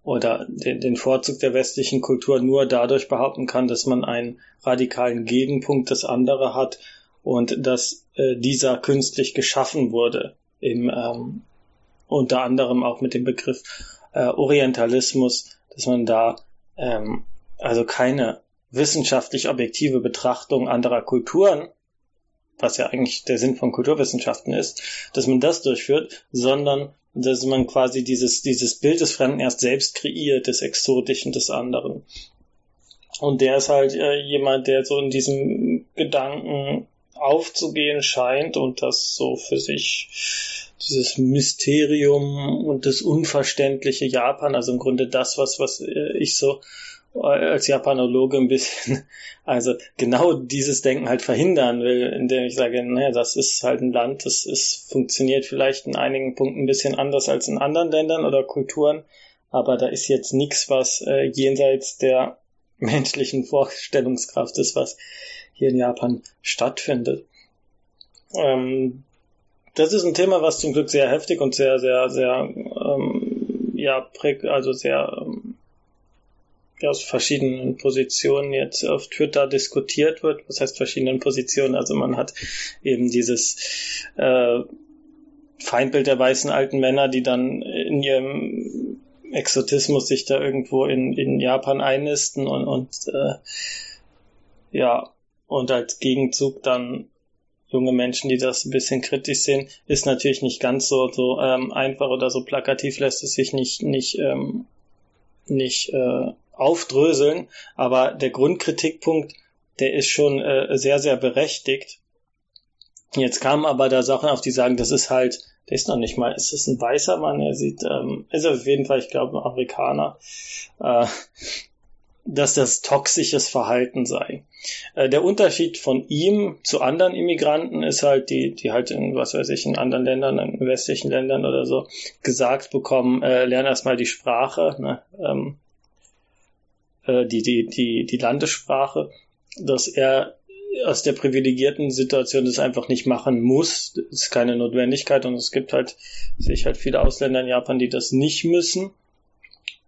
oder den, den Vorzug der westlichen Kultur nur dadurch behaupten kann, dass man einen radikalen Gegenpunkt des andere hat und dass äh, dieser künstlich geschaffen wurde, im, ähm, unter anderem auch mit dem Begriff äh, Orientalismus, dass man da ähm, also keine wissenschaftlich objektive Betrachtung anderer Kulturen, was ja eigentlich der Sinn von Kulturwissenschaften ist, dass man das durchführt, sondern dass man quasi dieses, dieses Bild des Fremden erst selbst kreiert, des Exotischen des anderen. Und der ist halt äh, jemand, der so in diesem Gedanken aufzugehen scheint und das so für sich dieses Mysterium und das unverständliche Japan, also im Grunde das, was, was äh, ich so als Japanologe ein bisschen, also genau dieses Denken halt verhindern will, indem ich sage, naja, das ist halt ein Land, das ist, funktioniert vielleicht in einigen Punkten ein bisschen anders als in anderen Ländern oder Kulturen, aber da ist jetzt nichts, was äh, jenseits der menschlichen Vorstellungskraft ist, was hier in Japan stattfindet. Ähm, das ist ein Thema, was zum Glück sehr heftig und sehr, sehr, sehr, ähm, ja, also sehr ähm, aus verschiedenen Positionen jetzt auf Twitter diskutiert wird. Was heißt verschiedenen Positionen? Also man hat eben dieses äh, Feindbild der weißen alten Männer, die dann in ihrem Exotismus sich da irgendwo in, in Japan einnisten und, und äh, ja, und als Gegenzug dann junge Menschen, die das ein bisschen kritisch sehen, ist natürlich nicht ganz so, so ähm, einfach oder so plakativ lässt es sich nicht, nicht, ähm, nicht äh, aufdröseln, aber der Grundkritikpunkt, der ist schon äh, sehr, sehr berechtigt. Jetzt kamen aber da Sachen auf, die sagen, das ist halt, der ist noch nicht mal, ist es ein weißer Mann, er sieht, ähm, ist auf jeden Fall, ich glaube, ein Afrikaner, äh, dass das toxisches Verhalten sei. Äh, der Unterschied von ihm zu anderen Immigranten ist halt, die, die halt in, was weiß ich, in anderen Ländern, in westlichen Ländern oder so, gesagt bekommen, äh, lern erstmal die Sprache, ne? ähm, äh, die, die, die, die Landessprache, dass er aus der privilegierten Situation das einfach nicht machen muss. Das ist keine Notwendigkeit und es gibt halt, sehe ich halt viele Ausländer in Japan, die das nicht müssen.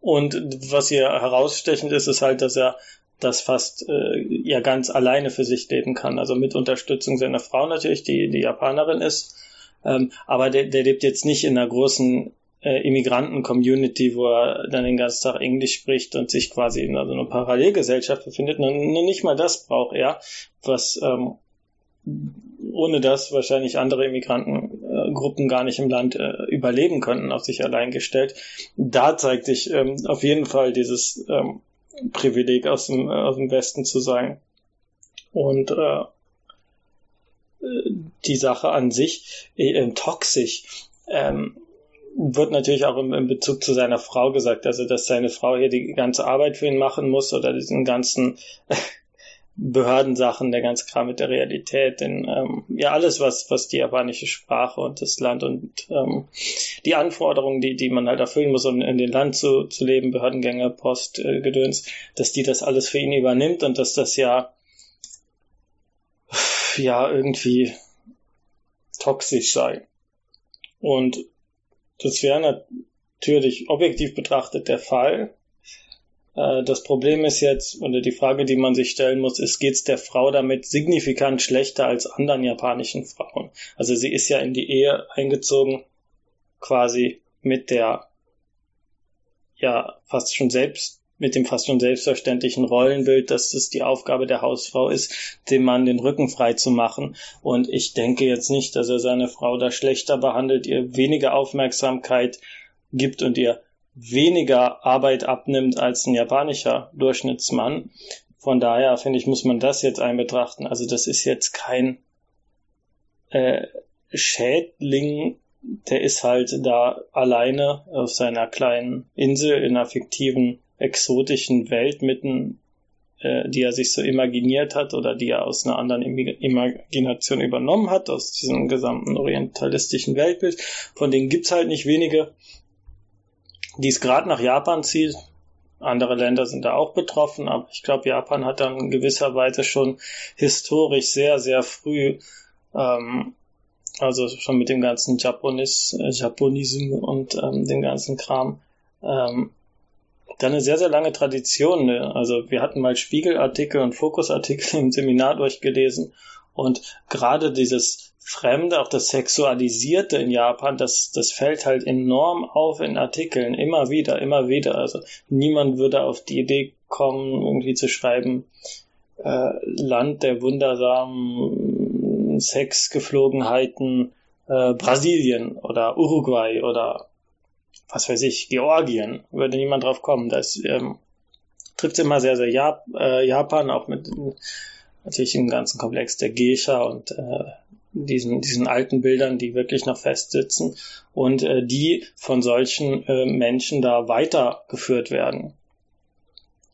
Und was hier herausstechend ist, ist halt, dass er das fast äh, ja ganz alleine für sich leben kann. Also mit Unterstützung seiner Frau natürlich, die die Japanerin ist. Ähm, aber der, der lebt jetzt nicht in einer großen äh, Immigranten-Community, wo er dann den ganzen Tag Englisch spricht und sich quasi in so einer Parallelgesellschaft befindet. Nur, nicht mal das braucht er, was ähm, ohne das wahrscheinlich andere Immigrantengruppen gar nicht im Land äh, überleben könnten, auf sich allein gestellt. Da zeigt sich ähm, auf jeden Fall dieses ähm, Privileg aus dem, äh, aus dem Westen zu sein. Und äh, die Sache an sich äh, toxisch ähm, wird natürlich auch im, im Bezug zu seiner Frau gesagt, also dass seine Frau hier die ganze Arbeit für ihn machen muss oder diesen ganzen Behördensachen, der ganze Kram mit der Realität, denn ähm, ja alles, was, was die japanische Sprache und das Land und ähm, die Anforderungen, die, die man halt erfüllen muss, um in dem Land zu, zu leben, Behördengänge, Post, äh, Gedöns, dass die das alles für ihn übernimmt und dass das ja ja irgendwie toxisch sei. Und das wäre natürlich objektiv betrachtet der Fall, äh, das Problem ist jetzt, oder die Frage, die man sich stellen muss, ist, geht es der Frau damit signifikant schlechter als anderen japanischen Frauen? Also sie ist ja in die Ehe eingezogen, quasi mit der, ja, fast schon selbst, mit dem fast schon selbstverständlichen Rollenbild, dass es die Aufgabe der Hausfrau ist, dem Mann den Rücken frei zu machen. Und ich denke jetzt nicht, dass er seine Frau da schlechter behandelt, ihr weniger Aufmerksamkeit gibt und ihr weniger Arbeit abnimmt als ein japanischer Durchschnittsmann. Von daher finde ich, muss man das jetzt einbetrachten. Also das ist jetzt kein äh, Schädling, der ist halt da alleine auf seiner kleinen Insel in einer fiktiven, exotischen Welt mitten, äh, die er sich so imaginiert hat oder die er aus einer anderen Imagination übernommen hat, aus diesem gesamten orientalistischen Weltbild. Von denen gibt's halt nicht wenige die es gerade nach Japan zieht. Andere Länder sind da auch betroffen, aber ich glaube, Japan hat dann in gewisser Weise schon historisch sehr, sehr früh, ähm, also schon mit dem ganzen Japonis, äh, Japonism und ähm, dem ganzen Kram, ähm, dann eine sehr, sehr lange Tradition. Ne? Also wir hatten mal Spiegelartikel und Fokusartikel im Seminar durchgelesen und gerade dieses Fremde, auch das Sexualisierte in Japan, das, das fällt halt enorm auf in Artikeln, immer wieder, immer wieder. Also niemand würde auf die Idee kommen, irgendwie zu schreiben, äh, Land der wundersamen Sexgeflogenheiten äh, Brasilien oder Uruguay oder was weiß ich, Georgien, würde niemand drauf kommen. Das ähm, trifft immer sehr, sehr Jap äh, Japan, auch mit natürlich im ganzen Komplex der Geisha und äh, diesen, diesen alten Bildern, die wirklich noch festsitzen und äh, die von solchen äh, Menschen da weitergeführt werden.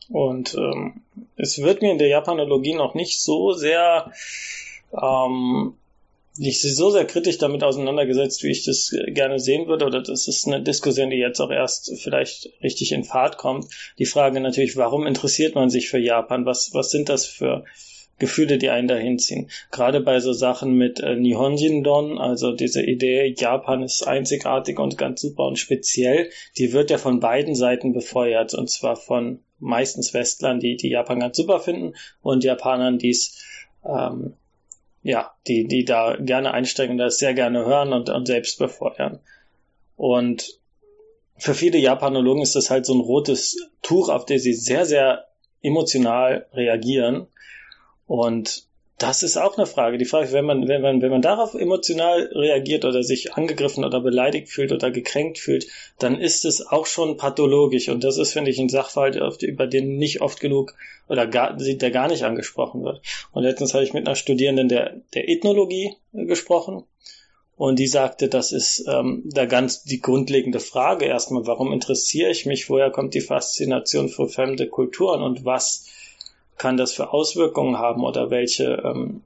Und ähm, es wird mir in der Japanologie noch nicht so sehr ähm, nicht so sehr kritisch damit auseinandergesetzt, wie ich das gerne sehen würde, oder das ist eine Diskussion, die jetzt auch erst vielleicht richtig in Fahrt kommt. Die Frage natürlich, warum interessiert man sich für Japan? Was, was sind das für Gefühle, die einen dahin ziehen. Gerade bei so Sachen mit äh, Nihonjin Don, also diese Idee, Japan ist einzigartig und ganz super und speziell, die wird ja von beiden Seiten befeuert. Und zwar von meistens Westlern, die, die Japan ganz super finden und Japanern, die es ähm, die, die da gerne einsteigen, das sehr gerne hören und, und selbst befeuern. Und für viele Japanologen ist das halt so ein rotes Tuch, auf das sie sehr, sehr emotional reagieren und das ist auch eine Frage. Die Frage, wenn man, wenn man, wenn man darauf emotional reagiert oder sich angegriffen oder beleidigt fühlt oder gekränkt fühlt, dann ist es auch schon pathologisch. Und das ist, finde ich, ein Sachverhalt, über den nicht oft genug oder gar, der gar nicht angesprochen wird. Und letztens habe ich mit einer Studierenden der, der Ethnologie gesprochen. Und die sagte, das ist ähm, da ganz die grundlegende Frage erstmal, warum interessiere ich mich, woher kommt die Faszination für fremde Kulturen und was kann das für Auswirkungen haben oder welche ähm,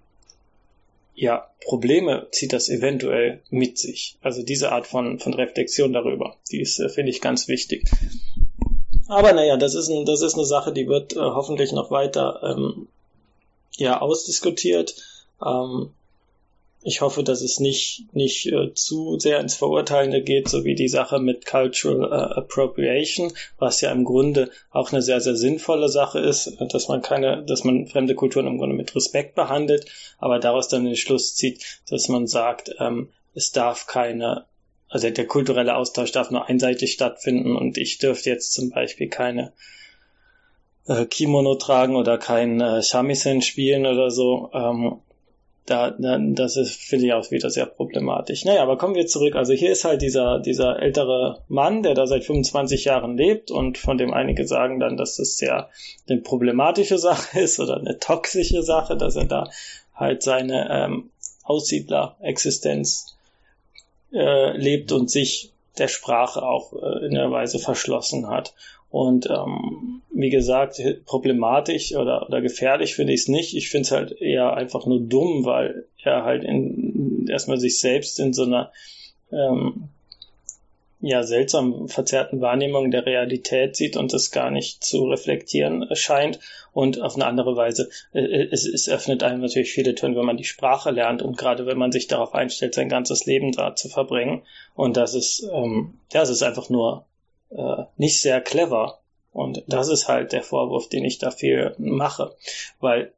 ja, Probleme zieht das eventuell mit sich? Also diese Art von, von Reflexion darüber, die ist, äh, finde ich, ganz wichtig. Aber naja, das ist, ein, das ist eine Sache, die wird äh, hoffentlich noch weiter ähm, ja, ausdiskutiert. Ähm, ich hoffe, dass es nicht, nicht äh, zu sehr ins Verurteilende geht, so wie die Sache mit Cultural äh, Appropriation, was ja im Grunde auch eine sehr, sehr sinnvolle Sache ist, dass man keine, dass man fremde Kulturen im Grunde mit Respekt behandelt, aber daraus dann den Schluss zieht, dass man sagt, ähm, es darf keine also der kulturelle Austausch darf nur einseitig stattfinden und ich dürfte jetzt zum Beispiel keine äh, Kimono tragen oder kein äh, Shamisen spielen oder so. Ähm, da, da, das ist, finde ich auch wieder sehr problematisch. Naja, aber kommen wir zurück. Also hier ist halt dieser, dieser ältere Mann, der da seit 25 Jahren lebt und von dem einige sagen dann, dass das sehr eine problematische Sache ist oder eine toxische Sache, dass er da halt seine ähm, Aussiedler-Existenz äh, lebt und sich der Sprache auch äh, in der Weise verschlossen hat. Und ähm, wie gesagt, problematisch oder, oder gefährlich finde ich es nicht. Ich finde es halt eher einfach nur dumm, weil er halt in, erstmal sich selbst in so einer ähm, ja seltsam verzerrten Wahrnehmung der Realität sieht und das gar nicht zu reflektieren scheint und auf eine andere Weise äh, es, es öffnet einem natürlich viele Türen, wenn man die Sprache lernt und gerade wenn man sich darauf einstellt, sein ganzes Leben da zu verbringen und das ist ähm, ja, es ist einfach nur äh, nicht sehr clever. Und das ist halt der Vorwurf, den ich dafür mache. Weil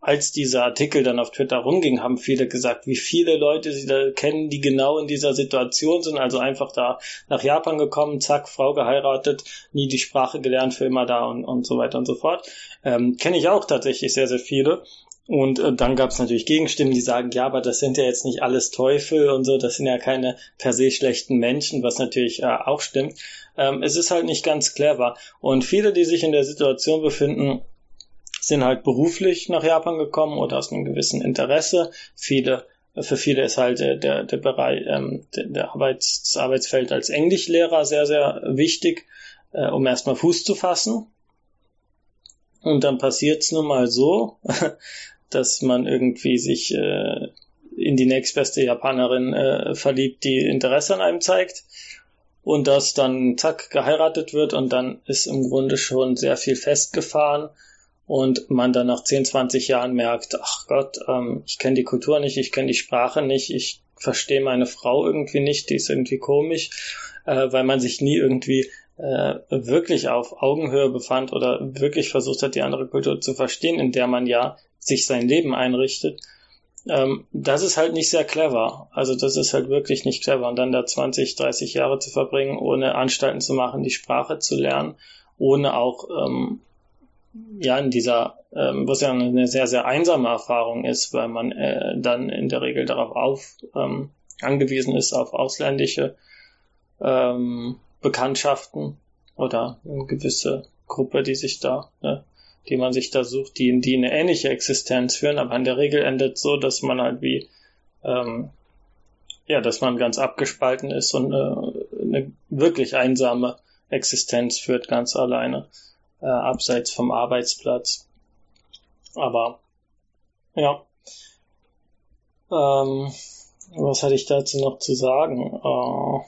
als dieser Artikel dann auf Twitter rumging, haben viele gesagt, wie viele Leute sie da kennen, die genau in dieser Situation sind, also einfach da nach Japan gekommen, zack, Frau geheiratet, nie die Sprache gelernt, für immer da und, und so weiter und so fort. Ähm, Kenne ich auch tatsächlich sehr, sehr viele. Und äh, dann gab es natürlich Gegenstimmen, die sagen, ja, aber das sind ja jetzt nicht alles Teufel und so, das sind ja keine per se schlechten Menschen, was natürlich äh, auch stimmt. Ähm, es ist halt nicht ganz clever. Und viele, die sich in der Situation befinden, sind halt beruflich nach Japan gekommen oder aus einem gewissen Interesse. Viele, für viele ist halt der, der, der Bereich, ähm, der, der Arbeits, das Arbeitsfeld als Englischlehrer sehr, sehr wichtig, äh, um erstmal Fuß zu fassen. Und dann passiert es nun mal so, dass man irgendwie sich äh, in die nächstbeste Japanerin äh, verliebt, die Interesse an einem zeigt und dass dann zack geheiratet wird und dann ist im Grunde schon sehr viel festgefahren und man dann nach 10, 20 Jahren merkt, ach Gott, ähm, ich kenne die Kultur nicht, ich kenne die Sprache nicht, ich verstehe meine Frau irgendwie nicht, die ist irgendwie komisch, äh, weil man sich nie irgendwie äh, wirklich auf Augenhöhe befand oder wirklich versucht hat, die andere Kultur zu verstehen, in der man ja sich sein Leben einrichtet, ähm, das ist halt nicht sehr clever. Also das ist halt wirklich nicht clever. Und dann da 20, 30 Jahre zu verbringen, ohne Anstalten zu machen, die Sprache zu lernen, ohne auch ähm, ja in dieser, ähm, was ja eine sehr, sehr einsame Erfahrung ist, weil man äh, dann in der Regel darauf auf, ähm, angewiesen ist, auf ausländische ähm, Bekanntschaften oder eine gewisse Gruppe, die sich da ne, die man sich da sucht, die, die eine ähnliche Existenz führen, aber in der Regel endet so, dass man halt wie, ähm, ja, dass man ganz abgespalten ist und äh, eine wirklich einsame Existenz führt, ganz alleine, äh, abseits vom Arbeitsplatz. Aber, ja. Ähm, was hatte ich dazu noch zu sagen? Äh,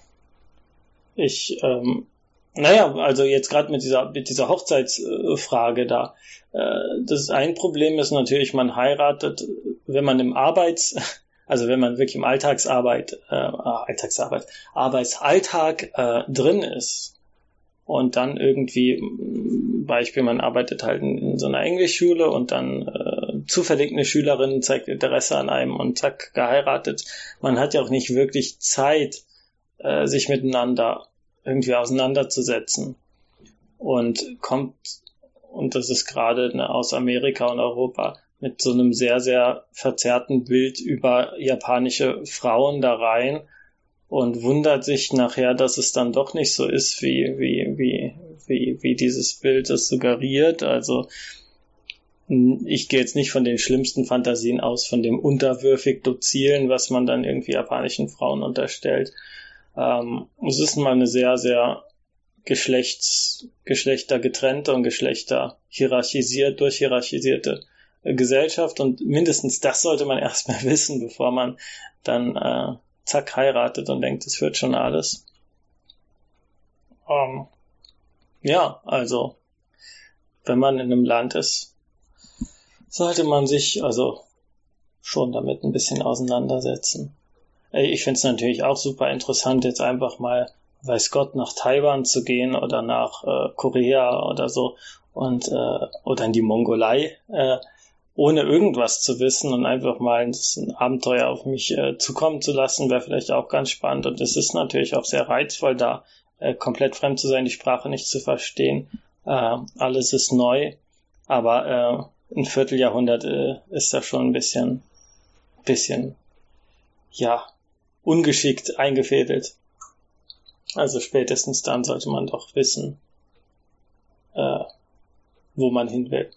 ich ähm, naja, also jetzt gerade mit dieser, mit dieser Hochzeitsfrage da. Äh, das ein Problem ist natürlich, man heiratet, wenn man im Arbeits, also wenn man wirklich im Alltagsarbeit, äh, Alltagsarbeit, Arbeitsalltag äh, drin ist und dann irgendwie, Beispiel, man arbeitet halt in, in so einer Englischschule und dann äh, zufällig eine Schülerin zeigt Interesse an einem und zack, geheiratet. Man hat ja auch nicht wirklich Zeit, äh, sich miteinander irgendwie auseinanderzusetzen. Und kommt, und das ist gerade ne, aus Amerika und Europa, mit so einem sehr, sehr verzerrten Bild über japanische Frauen da rein und wundert sich nachher, dass es dann doch nicht so ist, wie, wie, wie, wie, wie dieses Bild es suggeriert. Also ich gehe jetzt nicht von den schlimmsten Fantasien aus, von dem unterwürfig dozilen, was man dann irgendwie japanischen Frauen unterstellt. Ähm, es ist mal eine sehr, sehr Geschlechts, Geschlechter getrennte und Geschlechter hierarchisiert, durchhierarchisierte äh, Gesellschaft und mindestens das sollte man erstmal wissen, bevor man dann äh, zack heiratet und denkt, es wird schon alles. Ähm, ja, also wenn man in einem Land ist, sollte man sich also schon damit ein bisschen auseinandersetzen. Ich finde es natürlich auch super interessant, jetzt einfach mal, weiß Gott, nach Taiwan zu gehen oder nach äh, Korea oder so und äh, oder in die Mongolei äh, ohne irgendwas zu wissen und einfach mal ein Abenteuer auf mich äh, zukommen zu lassen, wäre vielleicht auch ganz spannend. Und es ist natürlich auch sehr reizvoll, da äh, komplett fremd zu sein, die Sprache nicht zu verstehen. Äh, alles ist neu, aber äh, ein Vierteljahrhundert äh, ist da schon ein bisschen, bisschen, ja, ungeschickt eingefädelt. Also spätestens dann sollte man doch wissen, äh, wo man hin will.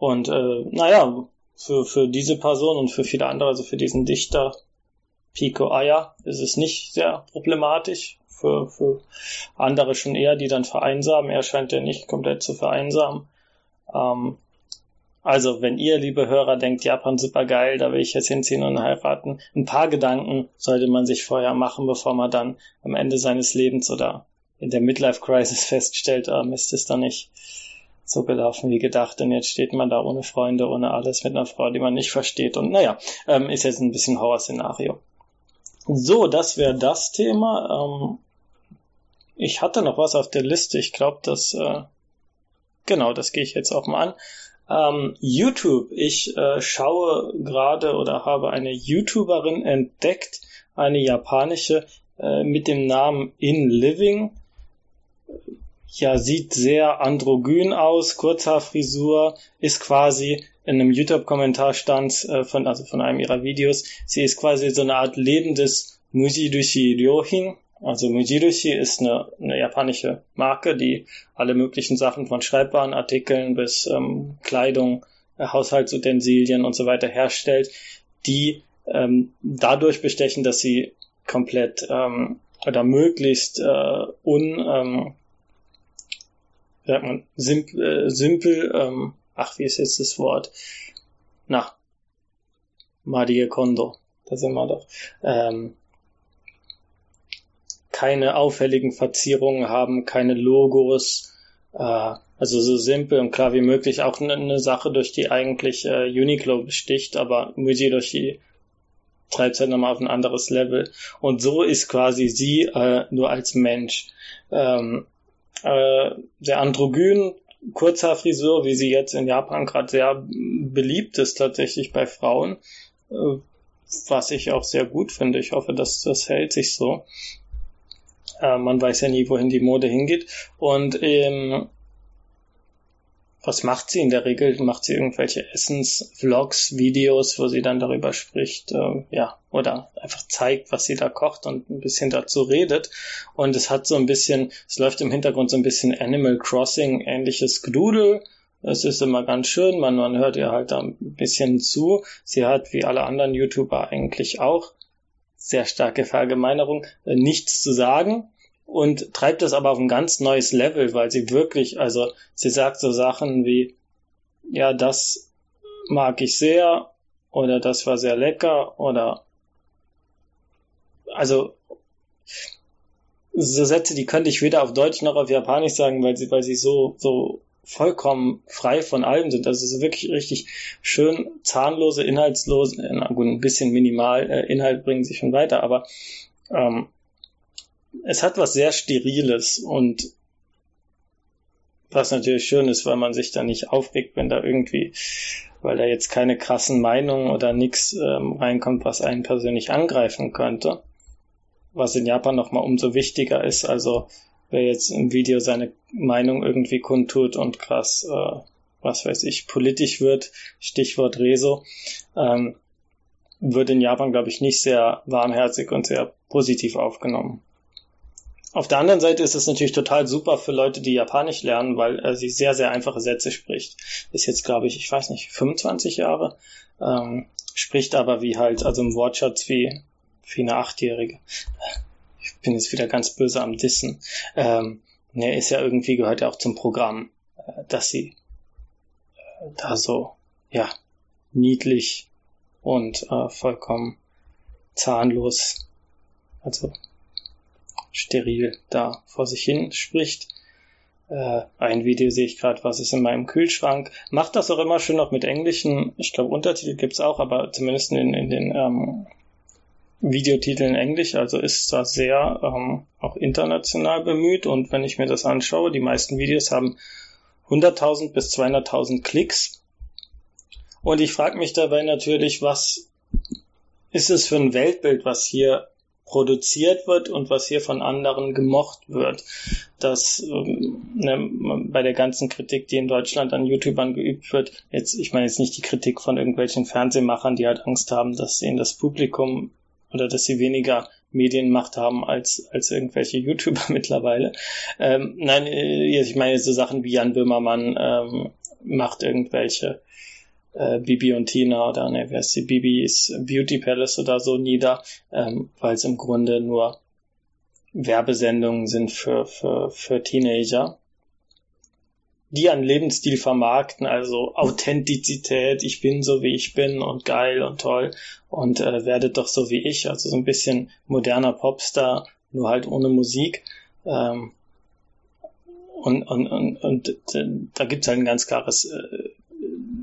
Und äh, naja, für, für diese Person und für viele andere, also für diesen Dichter Pico Aya, ist es nicht sehr problematisch. Für, für andere schon eher, die dann vereinsamen. Er scheint ja nicht komplett zu vereinsamen. Ähm, also, wenn ihr, liebe Hörer, denkt, Japan super geil, da will ich jetzt hinziehen und heiraten, ein paar Gedanken sollte man sich vorher machen, bevor man dann am Ende seines Lebens oder in der Midlife Crisis feststellt, ah, Mist, ist da nicht so gelaufen wie gedacht und jetzt steht man da ohne Freunde, ohne alles mit einer Frau, die man nicht versteht und naja, ähm, ist jetzt ein bisschen Horror-Szenario. So, das wäre das Thema. Ähm, ich hatte noch was auf der Liste. Ich glaube, das äh, genau, das gehe ich jetzt auch mal an. Ähm, YouTube. Ich äh, schaue gerade oder habe eine YouTuberin entdeckt, eine japanische äh, mit dem Namen In Living ja, sieht sehr androgyn aus, Kurzhaarfrisur, ist quasi in einem YouTube-Kommentar stand äh, von, also von einem ihrer Videos, sie ist quasi so eine Art lebendes Mujirushi Ryohin. Also Mujirushi ist eine, eine japanische Marke, die alle möglichen Sachen von Schreibwarenartikeln bis ähm, Kleidung, äh, Haushaltsutensilien und so weiter herstellt, die ähm, dadurch bestechen, dass sie komplett ähm, oder möglichst äh, un, ähm, sagt man, simpel, äh, simpel ähm, ach, wie ist jetzt das Wort? Na, Marie Kondo, da sind wir doch. Ähm, keine auffälligen Verzierungen haben, keine Logos, äh, also so simpel und klar wie möglich. Auch eine, eine Sache, durch die eigentlich äh, Uniqlo besticht, aber Muji durch die treibt halt nochmal auf ein anderes Level. Und so ist quasi sie äh, nur als Mensch. Ähm, äh, sehr androgyn, Kurzhaarfrisur, wie sie jetzt in Japan gerade sehr beliebt ist tatsächlich bei Frauen, äh, was ich auch sehr gut finde. Ich hoffe, dass das hält sich so. Äh, man weiß ja nie, wohin die Mode hingeht. Und ähm, was macht sie in der Regel? Macht sie irgendwelche Essensvlogs, Videos, wo sie dann darüber spricht, äh, ja, oder einfach zeigt, was sie da kocht und ein bisschen dazu redet. Und es hat so ein bisschen, es läuft im Hintergrund so ein bisschen Animal Crossing ähnliches Gedudel. Es ist immer ganz schön, man, man hört ihr halt da ein bisschen zu. Sie hat, wie alle anderen YouTuber eigentlich auch, sehr starke Verallgemeinerung, äh, nichts zu sagen und treibt das aber auf ein ganz neues Level, weil sie wirklich, also sie sagt so Sachen wie, ja, das mag ich sehr oder das war sehr lecker oder also so Sätze, die könnte ich weder auf Deutsch noch auf Japanisch sagen, weil sie, weil sie so, so vollkommen frei von allem sind. Also es ist wirklich richtig schön zahnlose, inhaltslose, na gut, ein bisschen minimal äh, Inhalt bringen sie schon weiter, aber ähm, es hat was sehr Steriles und was natürlich schön ist, weil man sich da nicht aufregt, wenn da irgendwie, weil da jetzt keine krassen Meinungen oder nichts ähm, reinkommt, was einen persönlich angreifen könnte. Was in Japan nochmal umso wichtiger ist. Also wer jetzt im Video seine Meinung irgendwie kundtut und krass, äh, was weiß ich, politisch wird, Stichwort Rezo, ähm, wird in Japan, glaube ich, nicht sehr warmherzig und sehr positiv aufgenommen. Auf der anderen Seite ist es natürlich total super für Leute, die Japanisch lernen, weil äh, sie sehr, sehr einfache Sätze spricht. Ist jetzt, glaube ich, ich weiß nicht, 25 Jahre, ähm, spricht aber wie halt, also im Wortschatz wie, wie eine Achtjährige. Ich bin jetzt wieder ganz böse am Dissen. Ähm, ne, ist ja irgendwie, gehört ja auch zum Programm, äh, dass sie äh, da so, ja, niedlich und äh, vollkommen zahnlos, also steril da vor sich hin spricht. Äh, ein Video sehe ich gerade, was ist in meinem Kühlschrank. Macht das auch immer schön noch mit englischen, ich glaube Untertitel gibt's auch, aber zumindest in, in den ähm, Videotiteln Englisch, also ist da sehr ähm, auch international bemüht und wenn ich mir das anschaue, die meisten Videos haben 100.000 bis 200.000 Klicks Und ich frage mich dabei natürlich, was ist es für ein Weltbild, was hier produziert wird und was hier von anderen gemocht wird. Das ähm, ne, bei der ganzen Kritik, die in Deutschland an YouTubern geübt wird, jetzt, ich meine jetzt nicht die Kritik von irgendwelchen Fernsehmachern, die halt Angst haben, dass ihnen das Publikum oder dass sie weniger Medienmacht haben als, als irgendwelche YouTuber mittlerweile. Ähm, nein, äh, ich meine so Sachen wie Jan Böhmermann ähm, macht irgendwelche äh, Bibi und Tina oder ne, wer ist die Bibis Beauty Palace oder so nieder, ähm, weil es im Grunde nur Werbesendungen sind für, für, für Teenager, die einen Lebensstil vermarkten, also Authentizität, ich bin so wie ich bin und geil und toll und äh, werdet doch so wie ich, also so ein bisschen moderner Popstar, nur halt ohne Musik. Ähm, und, und, und, und äh, da gibt's halt ein ganz klares äh,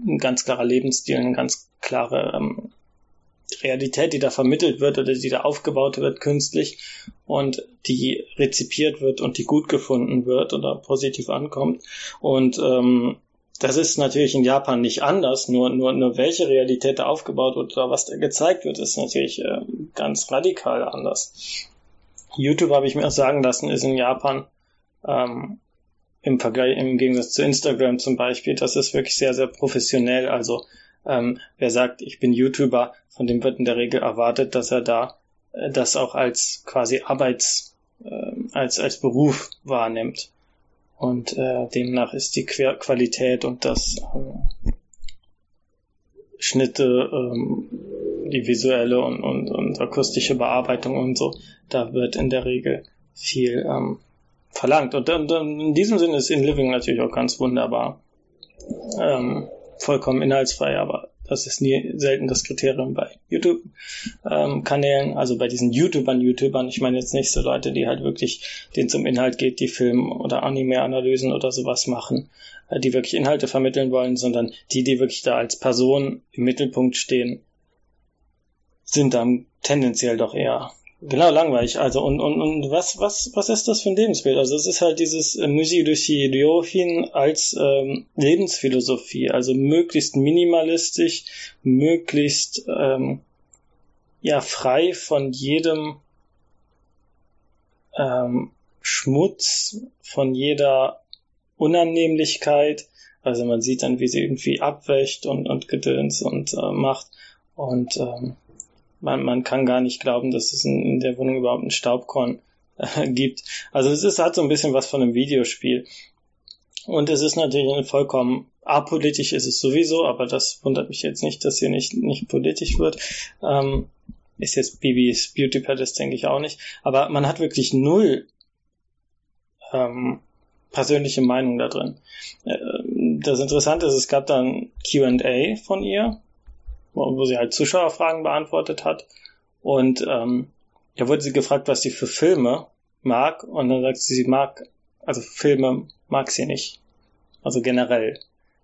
ein ganz klarer Lebensstil, eine ganz klare ähm, Realität, die da vermittelt wird oder die da aufgebaut wird künstlich und die rezipiert wird und die gut gefunden wird oder positiv ankommt. Und ähm, das ist natürlich in Japan nicht anders, nur, nur, nur welche Realität da aufgebaut wird oder was da gezeigt wird, ist natürlich äh, ganz radikal anders. YouTube habe ich mir auch sagen lassen, ist in Japan ähm, im Vergleich, im Gegensatz zu Instagram zum Beispiel, das ist wirklich sehr, sehr professionell. Also ähm, wer sagt, ich bin YouTuber, von dem wird in der Regel erwartet, dass er da äh, das auch als quasi Arbeits, äh, als, als Beruf wahrnimmt. Und äh, demnach ist die Quer Qualität und das äh, Schnitte, ähm, die visuelle und, und, und akustische Bearbeitung und so, da wird in der Regel viel ähm, verlangt. Und, in diesem Sinne ist In Living natürlich auch ganz wunderbar. Ähm, vollkommen inhaltsfrei, aber das ist nie selten das Kriterium bei YouTube-Kanälen, ähm, also bei diesen YouTubern, YouTubern. Ich meine jetzt nicht so Leute, die halt wirklich, denen zum Inhalt geht, die Film- oder Anime-Analysen oder sowas machen, äh, die wirklich Inhalte vermitteln wollen, sondern die, die wirklich da als Person im Mittelpunkt stehen, sind dann tendenziell doch eher Genau, langweilig. Also und, und, und was, was, was ist das für ein Lebensbild? Also es ist halt dieses äh, Musidushi Ryohin als ähm, Lebensphilosophie, also möglichst minimalistisch, möglichst ähm, ja frei von jedem ähm, Schmutz, von jeder Unannehmlichkeit. Also man sieht dann, wie sie irgendwie abwächt und, und gedöns und äh, macht. Und ähm, man, man kann gar nicht glauben, dass es in, der Wohnung überhaupt ein Staubkorn äh, gibt. Also es ist, hat so ein bisschen was von einem Videospiel. Und es ist natürlich vollkommen apolitisch ist es sowieso, aber das wundert mich jetzt nicht, dass hier nicht, nicht politisch wird. Ähm, ist jetzt Bibis Beauty Palace, denke ich auch nicht. Aber man hat wirklich null ähm, persönliche Meinung da drin. Äh, das Interessante ist, es gab dann Q&A von ihr wo sie halt Zuschauerfragen beantwortet hat. Und ähm, da wurde sie gefragt, was sie für Filme mag. Und dann sagt sie, sie mag, also Filme mag sie nicht. Also generell.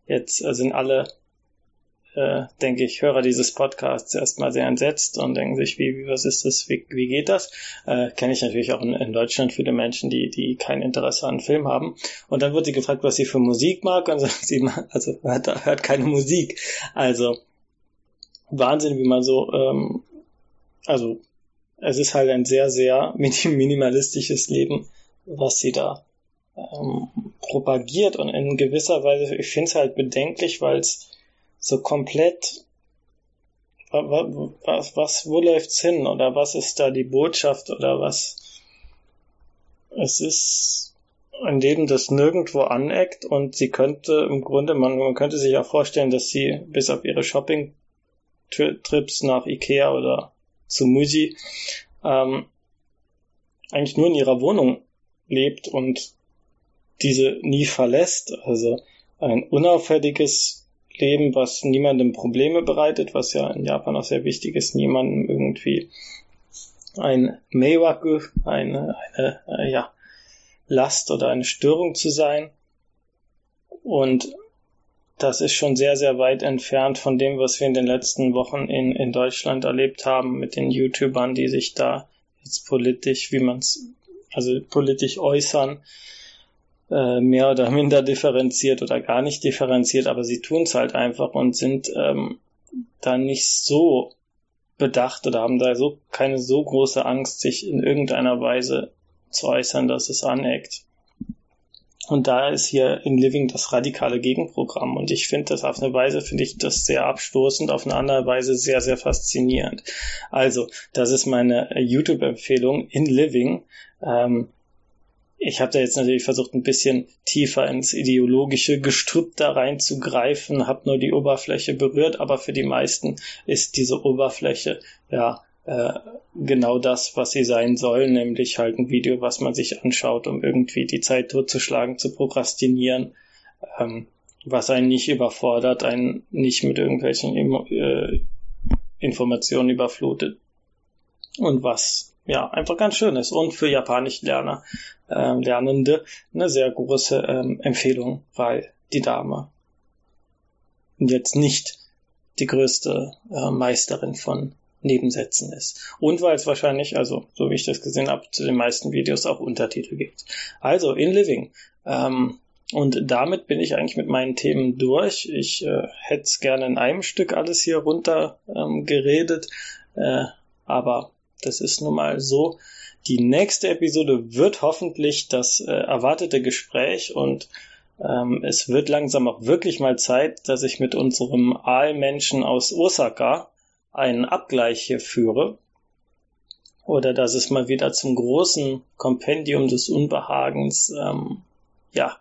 Jetzt sind alle, äh, denke ich, Hörer dieses Podcasts erstmal sehr entsetzt und denken sich, wie, wie was ist das, wie, wie geht das? Äh, Kenne ich natürlich auch in, in Deutschland viele Menschen, die, die kein Interesse an Film haben. Und dann wurde sie gefragt, was sie für Musik mag und sagt sie, also hört, hört keine Musik. Also Wahnsinn, wie man so, ähm, also es ist halt ein sehr, sehr minimalistisches Leben, was sie da ähm, propagiert. Und in gewisser Weise, ich finde es halt bedenklich, weil es so komplett was, was, wo läuft's hin? Oder was ist da die Botschaft? Oder was? Es ist ein Leben, das nirgendwo aneckt. Und sie könnte im Grunde, man, man könnte sich auch vorstellen, dass sie bis auf ihre Shopping Trips nach Ikea oder zu Muji ähm, eigentlich nur in ihrer Wohnung lebt und diese nie verlässt. Also ein unauffälliges Leben, was niemandem Probleme bereitet, was ja in Japan auch sehr wichtig ist, niemandem irgendwie ein Meiwaku, eine, eine äh, ja, Last oder eine Störung zu sein. Und das ist schon sehr, sehr weit entfernt von dem, was wir in den letzten Wochen in, in Deutschland erlebt haben mit den YouTubern, die sich da jetzt politisch, wie man es, also politisch äußern. äh, mehr oder minder differenziert oder gar nicht differenziert, aber sie tun es halt einfach und sind ähm, da nicht so bedacht oder haben da so keine so große Angst, sich in irgendeiner Weise zu äußern, dass es aneckt. Und da ist hier in Living das radikale Gegenprogramm. Und ich finde das auf eine Weise, finde ich das sehr abstoßend, auf eine andere Weise sehr, sehr faszinierend. Also, das ist meine YouTube-Empfehlung in Living. Ähm, ich habe da jetzt natürlich versucht, ein bisschen tiefer ins ideologische Gestrüpp da reinzugreifen, habe nur die Oberfläche berührt, aber für die meisten ist diese Oberfläche ja äh, genau das, was sie sein soll, nämlich halt ein Video, was man sich anschaut, um irgendwie die Zeit totzuschlagen, zu prokrastinieren, ähm, was einen nicht überfordert, einen nicht mit irgendwelchen äh, Informationen überflutet. Und was ja, einfach ganz schön ist. Und für Japanisch-Lerner, äh, Lernende eine sehr große ähm, Empfehlung, weil die Dame jetzt nicht die größte äh, Meisterin von Nebensätzen ist. Und weil es wahrscheinlich, also so wie ich das gesehen habe, zu den meisten Videos auch Untertitel gibt. Also in Living. Ähm, und damit bin ich eigentlich mit meinen Themen durch. Ich äh, hätte es gerne in einem Stück alles hier runter ähm, geredet, äh, aber das ist nun mal so. Die nächste Episode wird hoffentlich das äh, erwartete Gespräch und ähm, es wird langsam auch wirklich mal Zeit, dass ich mit unserem Aalmenschen aus Osaka einen Abgleich hier führe. Oder dass es mal wieder zum großen Kompendium des Unbehagens, ähm, ja,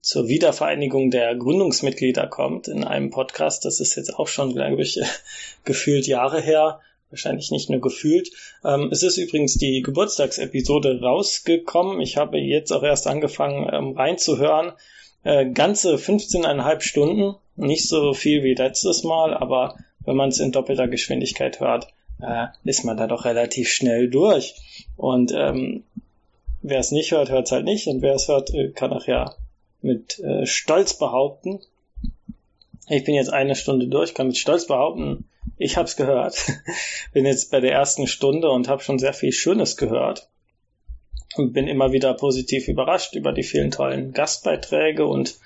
zur Wiedervereinigung der Gründungsmitglieder kommt in einem Podcast. Das ist jetzt auch schon, glaube ich, gefühlt Jahre her wahrscheinlich nicht nur gefühlt. Ähm, es ist übrigens die Geburtstagsepisode rausgekommen. Ich habe jetzt auch erst angefangen ähm, reinzuhören. Äh, ganze 15,5 Stunden, nicht so viel wie letztes Mal, aber wenn man es in doppelter Geschwindigkeit hört, äh, ist man da doch relativ schnell durch. Und ähm, wer es nicht hört, hört es halt nicht. Und wer es hört, äh, kann auch ja mit äh, Stolz behaupten. Ich bin jetzt eine Stunde durch, kann mit Stolz behaupten, ich habe es gehört. bin jetzt bei der ersten Stunde und habe schon sehr viel Schönes gehört. Und bin immer wieder positiv überrascht über die vielen tollen Gastbeiträge und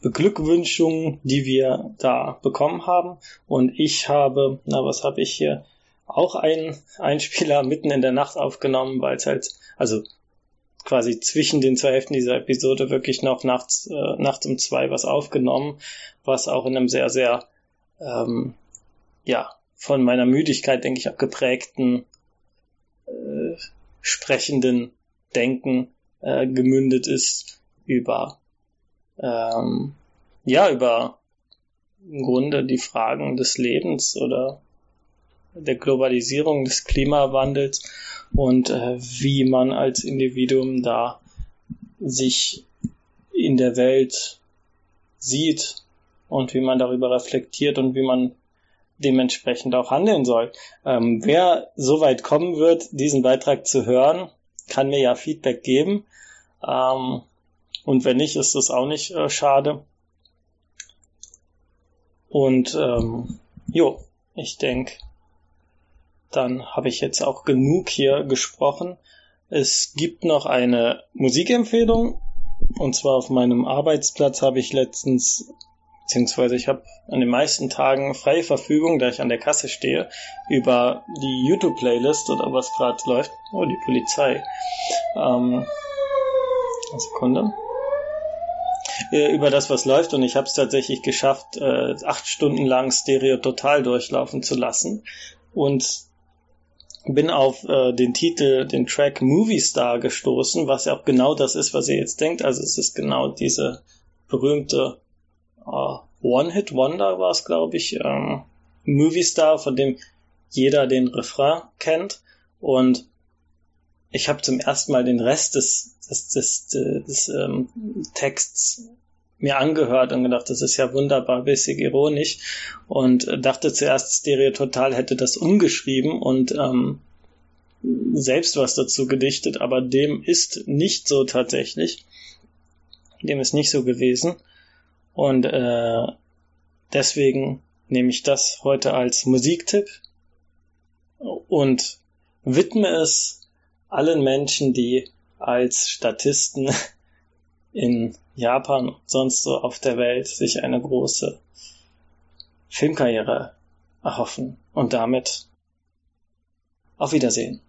Beglückwünschungen, die wir da bekommen haben. Und ich habe, na, was habe ich hier? Auch einen Einspieler mitten in der Nacht aufgenommen, weil es halt, also quasi zwischen den zwei Hälften dieser Episode wirklich noch nachts, äh, nachts um zwei was aufgenommen, was auch in einem sehr, sehr ähm, ja, von meiner Müdigkeit, denke ich, auch geprägten äh, sprechenden Denken äh, gemündet ist über ähm, ja über im Grunde die Fragen des Lebens oder der Globalisierung des Klimawandels und äh, wie man als Individuum da sich in der Welt sieht und wie man darüber reflektiert und wie man dementsprechend auch handeln soll. Ähm, wer so weit kommen wird, diesen Beitrag zu hören, kann mir ja Feedback geben. Ähm, und wenn nicht, ist das auch nicht äh, schade. Und ähm, jo, ich denke, dann habe ich jetzt auch genug hier gesprochen. Es gibt noch eine Musikempfehlung. Und zwar auf meinem Arbeitsplatz habe ich letztens beziehungsweise ich habe an den meisten Tagen freie Verfügung, da ich an der Kasse stehe, über die YouTube-Playlist oder was gerade läuft. Oh, die Polizei. Ähm, eine Sekunde. Äh, über das, was läuft und ich habe es tatsächlich geschafft, äh, acht Stunden lang Stereo total durchlaufen zu lassen und bin auf äh, den Titel, den Track Movie Star gestoßen, was ja auch genau das ist, was ihr jetzt denkt. Also es ist genau diese berühmte uh, One-Hit-Wonder war es, glaube ich, ähm, Movie Star, von dem jeder den Refrain kennt. Und ich habe zum ersten Mal den Rest des, des, des, des, des ähm, Texts mir angehört und gedacht, das ist ja wunderbar, bisschen ironisch und dachte zuerst, Stereo Total hätte das umgeschrieben und ähm, selbst was dazu gedichtet, aber dem ist nicht so tatsächlich. Dem ist nicht so gewesen. Und äh, deswegen nehme ich das heute als Musiktipp und widme es allen Menschen, die als Statisten in Japan und sonst so auf der Welt sich eine große Filmkarriere erhoffen und damit auf Wiedersehen.